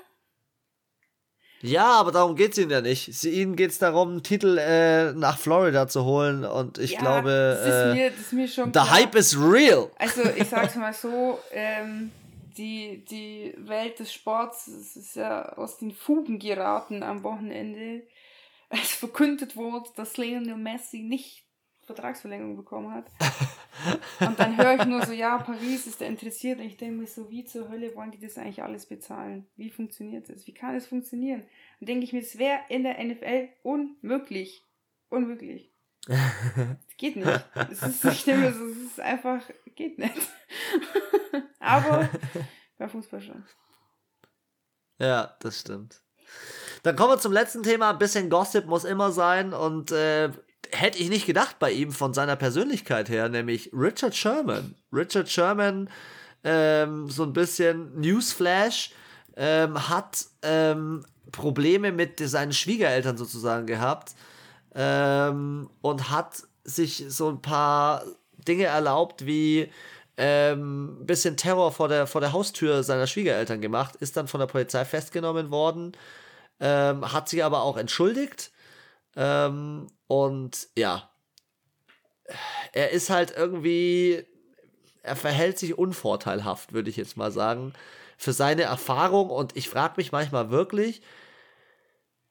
Ja, aber darum geht es ihnen ja nicht. Sie, ihnen geht es darum, einen Titel äh, nach Florida zu holen und ich ja, glaube, das ist, äh, mir, das ist mir schon the hype is real. Also ich sag's mal so, ähm, die, die Welt des Sports ist ja aus den Fugen geraten am Wochenende, als verkündet wurde, dass Lionel Messi nicht Vertragsverlängerung bekommen hat. Und dann höre ich nur so, ja, Paris ist da interessiert. Und ich denke mir so, wie zur Hölle wollen die das eigentlich alles bezahlen? Wie funktioniert das? Wie kann das funktionieren? Und denke ich mir, es wäre in der NFL unmöglich. Unmöglich. Es geht nicht. Es ist, ich denke mir so, es ist einfach, geht nicht. Aber bei Fußball schon. Ja, das stimmt. Dann kommen wir zum letzten Thema. Ein bisschen Gossip muss immer sein. Und äh, hätte ich nicht gedacht bei ihm von seiner Persönlichkeit her, nämlich Richard Sherman. Richard Sherman, ähm, so ein bisschen Newsflash, ähm, hat ähm, Probleme mit seinen Schwiegereltern sozusagen gehabt ähm, und hat sich so ein paar Dinge erlaubt, wie ähm, ein bisschen Terror vor der, vor der Haustür seiner Schwiegereltern gemacht, ist dann von der Polizei festgenommen worden, ähm, hat sich aber auch entschuldigt ähm, und ja, er ist halt irgendwie, er verhält sich unvorteilhaft, würde ich jetzt mal sagen, für seine Erfahrung. Und ich frage mich manchmal wirklich,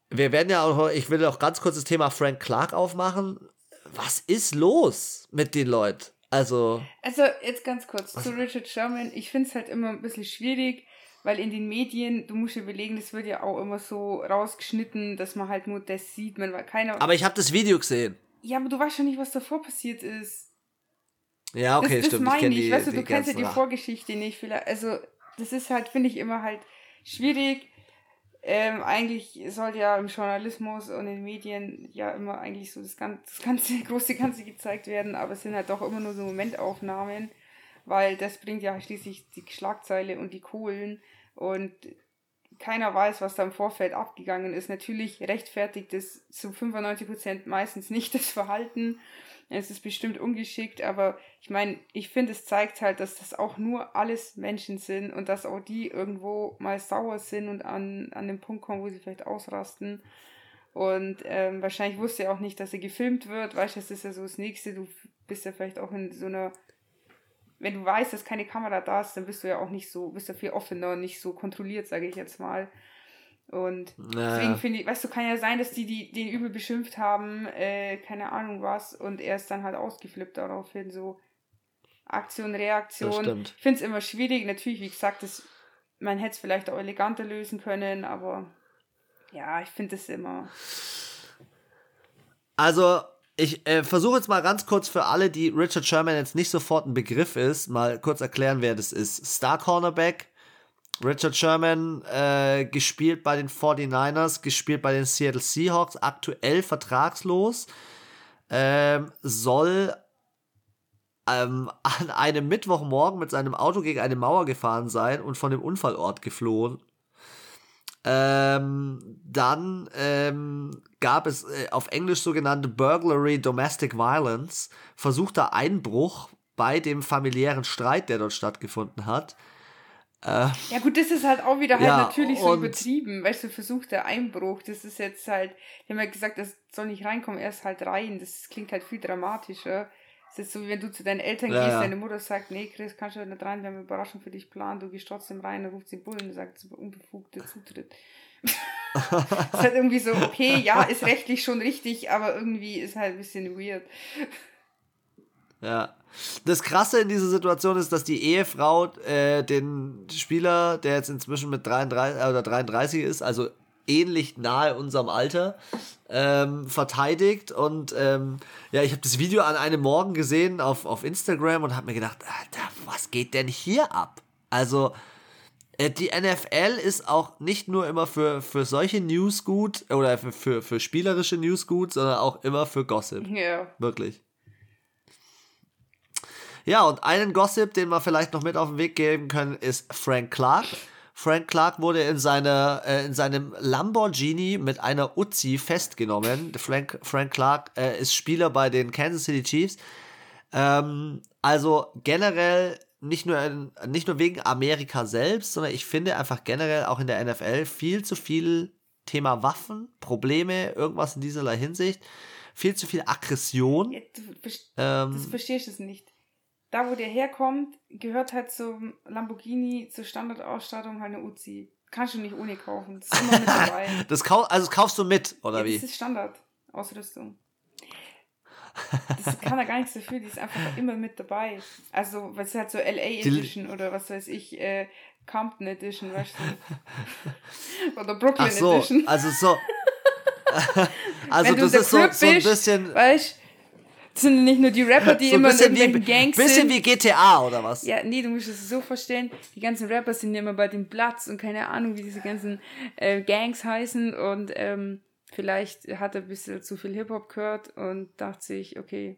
wir werden ja auch, ich will auch ganz kurz das Thema Frank Clark aufmachen. Was ist los mit den Leuten? Also. Also, jetzt ganz kurz zu Richard Sherman. Ich finde es halt immer ein bisschen schwierig, weil in den Medien, du musst dir überlegen, das wird ja auch immer so rausgeschnitten, dass man halt nur das sieht, man weil keiner. Aber ich habe das Video gesehen. Ja, aber du weißt schon nicht, was davor passiert ist. Ja, okay, das, das stimmt. Meine ich, ich. Die, weißt du, du kennst ja die Vorgeschichte nicht. Vielleicht, also, das ist halt, finde ich, immer halt schwierig. Ähm, eigentlich sollte ja im Journalismus und in den Medien ja immer eigentlich so das ganze, das ganze große Ganze gezeigt werden, aber es sind halt doch immer nur so Momentaufnahmen weil das bringt ja schließlich die Schlagzeile und die Kohlen und keiner weiß, was da im Vorfeld abgegangen ist. Natürlich rechtfertigt es zu 95% meistens nicht das Verhalten. Es ist bestimmt ungeschickt, aber ich meine, ich finde, es zeigt halt, dass das auch nur alles Menschen sind und dass auch die irgendwo mal sauer sind und an, an den Punkt kommen, wo sie vielleicht ausrasten. Und ähm, wahrscheinlich wusste er auch nicht, dass er gefilmt wird. Weißt du, das ist ja so das Nächste. Du bist ja vielleicht auch in so einer wenn du weißt, dass keine Kamera da ist, dann bist du ja auch nicht so, bist du viel offener und nicht so kontrolliert, sage ich jetzt mal. Und naja. deswegen finde ich, weißt du, kann ja sein, dass die, die den übel beschimpft haben, äh, keine Ahnung was, und er ist dann halt ausgeflippt daraufhin, so Aktion, Reaktion. Ich finde es immer schwierig. Natürlich, wie gesagt, das, man hätte es vielleicht auch eleganter lösen können, aber ja, ich finde es immer. Also, ich äh, versuche jetzt mal ganz kurz für alle, die Richard Sherman jetzt nicht sofort ein Begriff ist, mal kurz erklären, wer das ist. Star Cornerback, Richard Sherman, äh, gespielt bei den 49ers, gespielt bei den Seattle Seahawks, aktuell vertragslos, ähm, soll ähm, an einem Mittwochmorgen mit seinem Auto gegen eine Mauer gefahren sein und von dem Unfallort geflohen. Ähm, dann ähm, gab es äh, auf Englisch sogenannte Burglary Domestic Violence, versuchter Einbruch bei dem familiären Streit, der dort stattgefunden hat. Äh, ja gut, das ist halt auch wieder halt ja, natürlich so übertrieben, weißt du, versuchter Einbruch, das ist jetzt halt, die haben ja gesagt, das soll nicht reinkommen, erst halt rein, das klingt halt viel dramatischer. Das ist so, wie wenn du zu deinen Eltern ja, gehst, ja. deine Mutter sagt, nee, Chris, kannst du nicht rein, wir haben eine Überraschung für dich planen, du gehst trotzdem rein, dann ruft den Bullen und sagt, es unbefugter Zutritt. das ist halt irgendwie so, okay, ja, ist rechtlich schon richtig, aber irgendwie ist halt ein bisschen weird. Ja. Das Krasse in dieser Situation ist, dass die Ehefrau äh, den Spieler, der jetzt inzwischen mit 33 oder 33 ist, also ähnlich nahe unserem Alter, ähm, verteidigt. Und ähm, ja, ich habe das Video an einem Morgen gesehen auf, auf Instagram und habe mir gedacht, Alter, was geht denn hier ab? Also, äh, die NFL ist auch nicht nur immer für, für solche News gut oder für, für, für spielerische News gut, sondern auch immer für Gossip. Ja. Wirklich. Ja, und einen Gossip, den wir vielleicht noch mit auf den Weg geben können, ist Frank Clark. Frank Clark wurde in, seine, äh, in seinem Lamborghini mit einer Uzi festgenommen. Frank, Frank Clark äh, ist Spieler bei den Kansas City Chiefs. Ähm, also generell nicht nur, in, nicht nur wegen Amerika selbst, sondern ich finde einfach generell auch in der NFL viel zu viel Thema Waffen, Probleme, irgendwas in dieser Hinsicht. Viel zu viel Aggression. Ja, du, ähm, das verstehst du nicht da wo der herkommt, gehört halt zum Lamborghini, zur Standardausstattung halt eine Uzi. Kannst du nicht ohne kaufen. Das ist immer mit dabei. das kau also das kaufst du mit, oder ja, wie? Das ist Standardausrüstung. Das kann er gar nichts dafür, die ist einfach immer mit dabei. Also, was ist halt so LA Edition die, oder was weiß ich, äh, Compton Edition, weißt du? oder Brooklyn Ach so, Edition. Also so. also das ist so, so ein bisschen. Weißt das sind nicht nur die Rapper, die so immer in irgendwelchen Gangs bisschen sind. Bisschen wie GTA oder was? Ja, nee, du musst es so vorstellen. Die ganzen Rapper sind ja immer bei dem Platz und keine Ahnung, wie diese ganzen äh, Gangs heißen. Und ähm, vielleicht hat er ein bisschen zu viel Hip-Hop gehört und dachte sich, okay.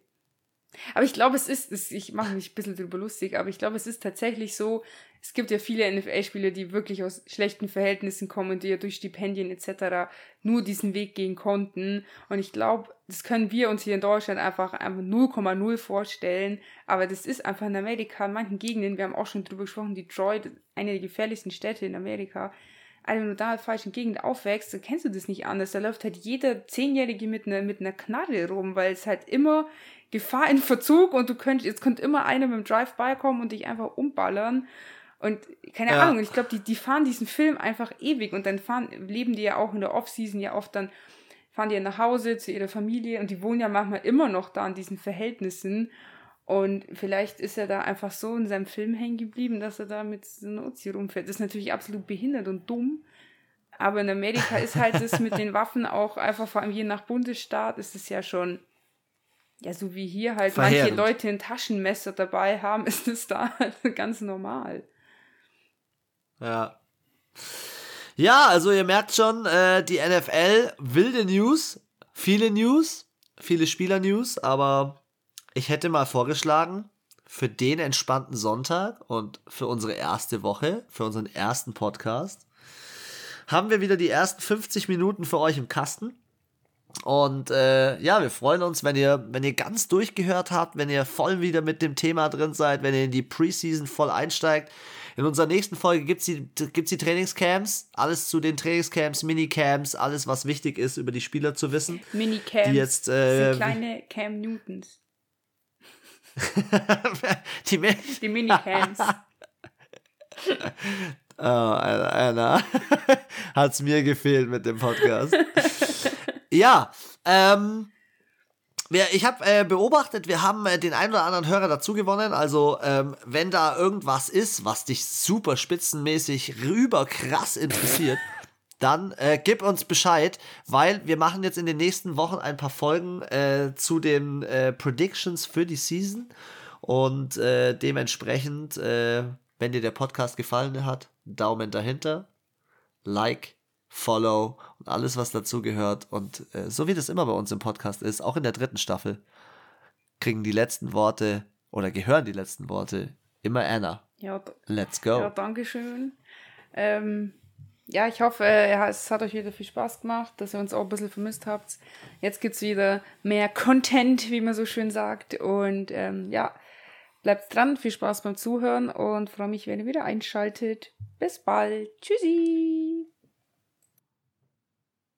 Aber ich glaube, es ist, es, ich mache mich ein bisschen drüber lustig, aber ich glaube, es ist tatsächlich so, es gibt ja viele NFL-Spieler, die wirklich aus schlechten Verhältnissen kommen, die ja durch Stipendien etc. nur diesen Weg gehen konnten. Und ich glaube, das können wir uns hier in Deutschland einfach 0,0 vorstellen. Aber das ist einfach in Amerika, in manchen Gegenden, wir haben auch schon drüber gesprochen, Detroit, eine der gefährlichsten Städte in Amerika. Also wenn du da in der falschen Gegend aufwächst, dann kennst du das nicht anders. Da läuft halt jeder Zehnjährige mit einer, mit einer Knarre rum, weil es halt immer Gefahr in Verzug und du könntest, jetzt könnte immer einer mit dem Drive-By kommen und dich einfach umballern. Und keine ja. Ahnung, ich glaube, die, die fahren diesen Film einfach ewig und dann fahren, leben die ja auch in der Off-Season ja oft dann, fahren die ja nach Hause zu ihrer Familie und die wohnen ja manchmal immer noch da in diesen Verhältnissen. Und vielleicht ist er da einfach so in seinem Film hängen geblieben, dass er da mit so einer Uzi rumfährt. Das ist natürlich absolut behindert und dumm. Aber in Amerika ist halt das mit den Waffen auch einfach, vor allem je nach Bundesstaat, ist es ja schon, ja, so wie hier halt Verheerend. manche Leute ein Taschenmesser dabei haben, ist es da halt ganz normal. Ja. Ja, also ihr merkt schon, äh, die NFL, wilde News, viele News, viele Spieler-News, aber ich hätte mal vorgeschlagen, für den entspannten Sonntag und für unsere erste Woche, für unseren ersten Podcast, haben wir wieder die ersten 50 Minuten für euch im Kasten. Und äh, ja, wir freuen uns, wenn ihr, wenn ihr ganz durchgehört habt, wenn ihr voll wieder mit dem Thema drin seid, wenn ihr in die Preseason voll einsteigt. In unserer nächsten Folge gibt es die, gibt's die Trainingscamps, alles zu den Trainingscamps, Minicamps, alles, was wichtig ist, über die Spieler zu wissen. Minicamps. Die jetzt, äh, sind kleine Cam Newtons. die, Mi Die Minicams. Oh, Anna. Hat's mir gefehlt mit dem Podcast. Ja, ähm, ich habe äh, beobachtet, wir haben äh, den einen oder anderen Hörer dazu gewonnen. Also, ähm, wenn da irgendwas ist, was dich super spitzenmäßig rüber krass interessiert, dann äh, gib uns Bescheid, weil wir machen jetzt in den nächsten Wochen ein paar Folgen äh, zu den äh, Predictions für die Season. Und äh, dementsprechend, wenn dir der Podcast gefallen hat, Daumen dahinter, Like, Follow und alles, was dazu gehört. Und äh, so wie das immer bei uns im Podcast ist, auch in der dritten Staffel, kriegen die letzten Worte oder gehören die letzten Worte immer Anna. Ja, Let's go. ja danke schön. Ähm, ja, ich hoffe, ja, es hat euch wieder viel Spaß gemacht, dass ihr uns auch ein bisschen vermisst habt. Jetzt gibt es wieder mehr Content, wie man so schön sagt. Und ähm, ja, bleibt dran, viel Spaß beim Zuhören und freue mich, wenn ihr wieder einschaltet. Bis bald. Tschüssi.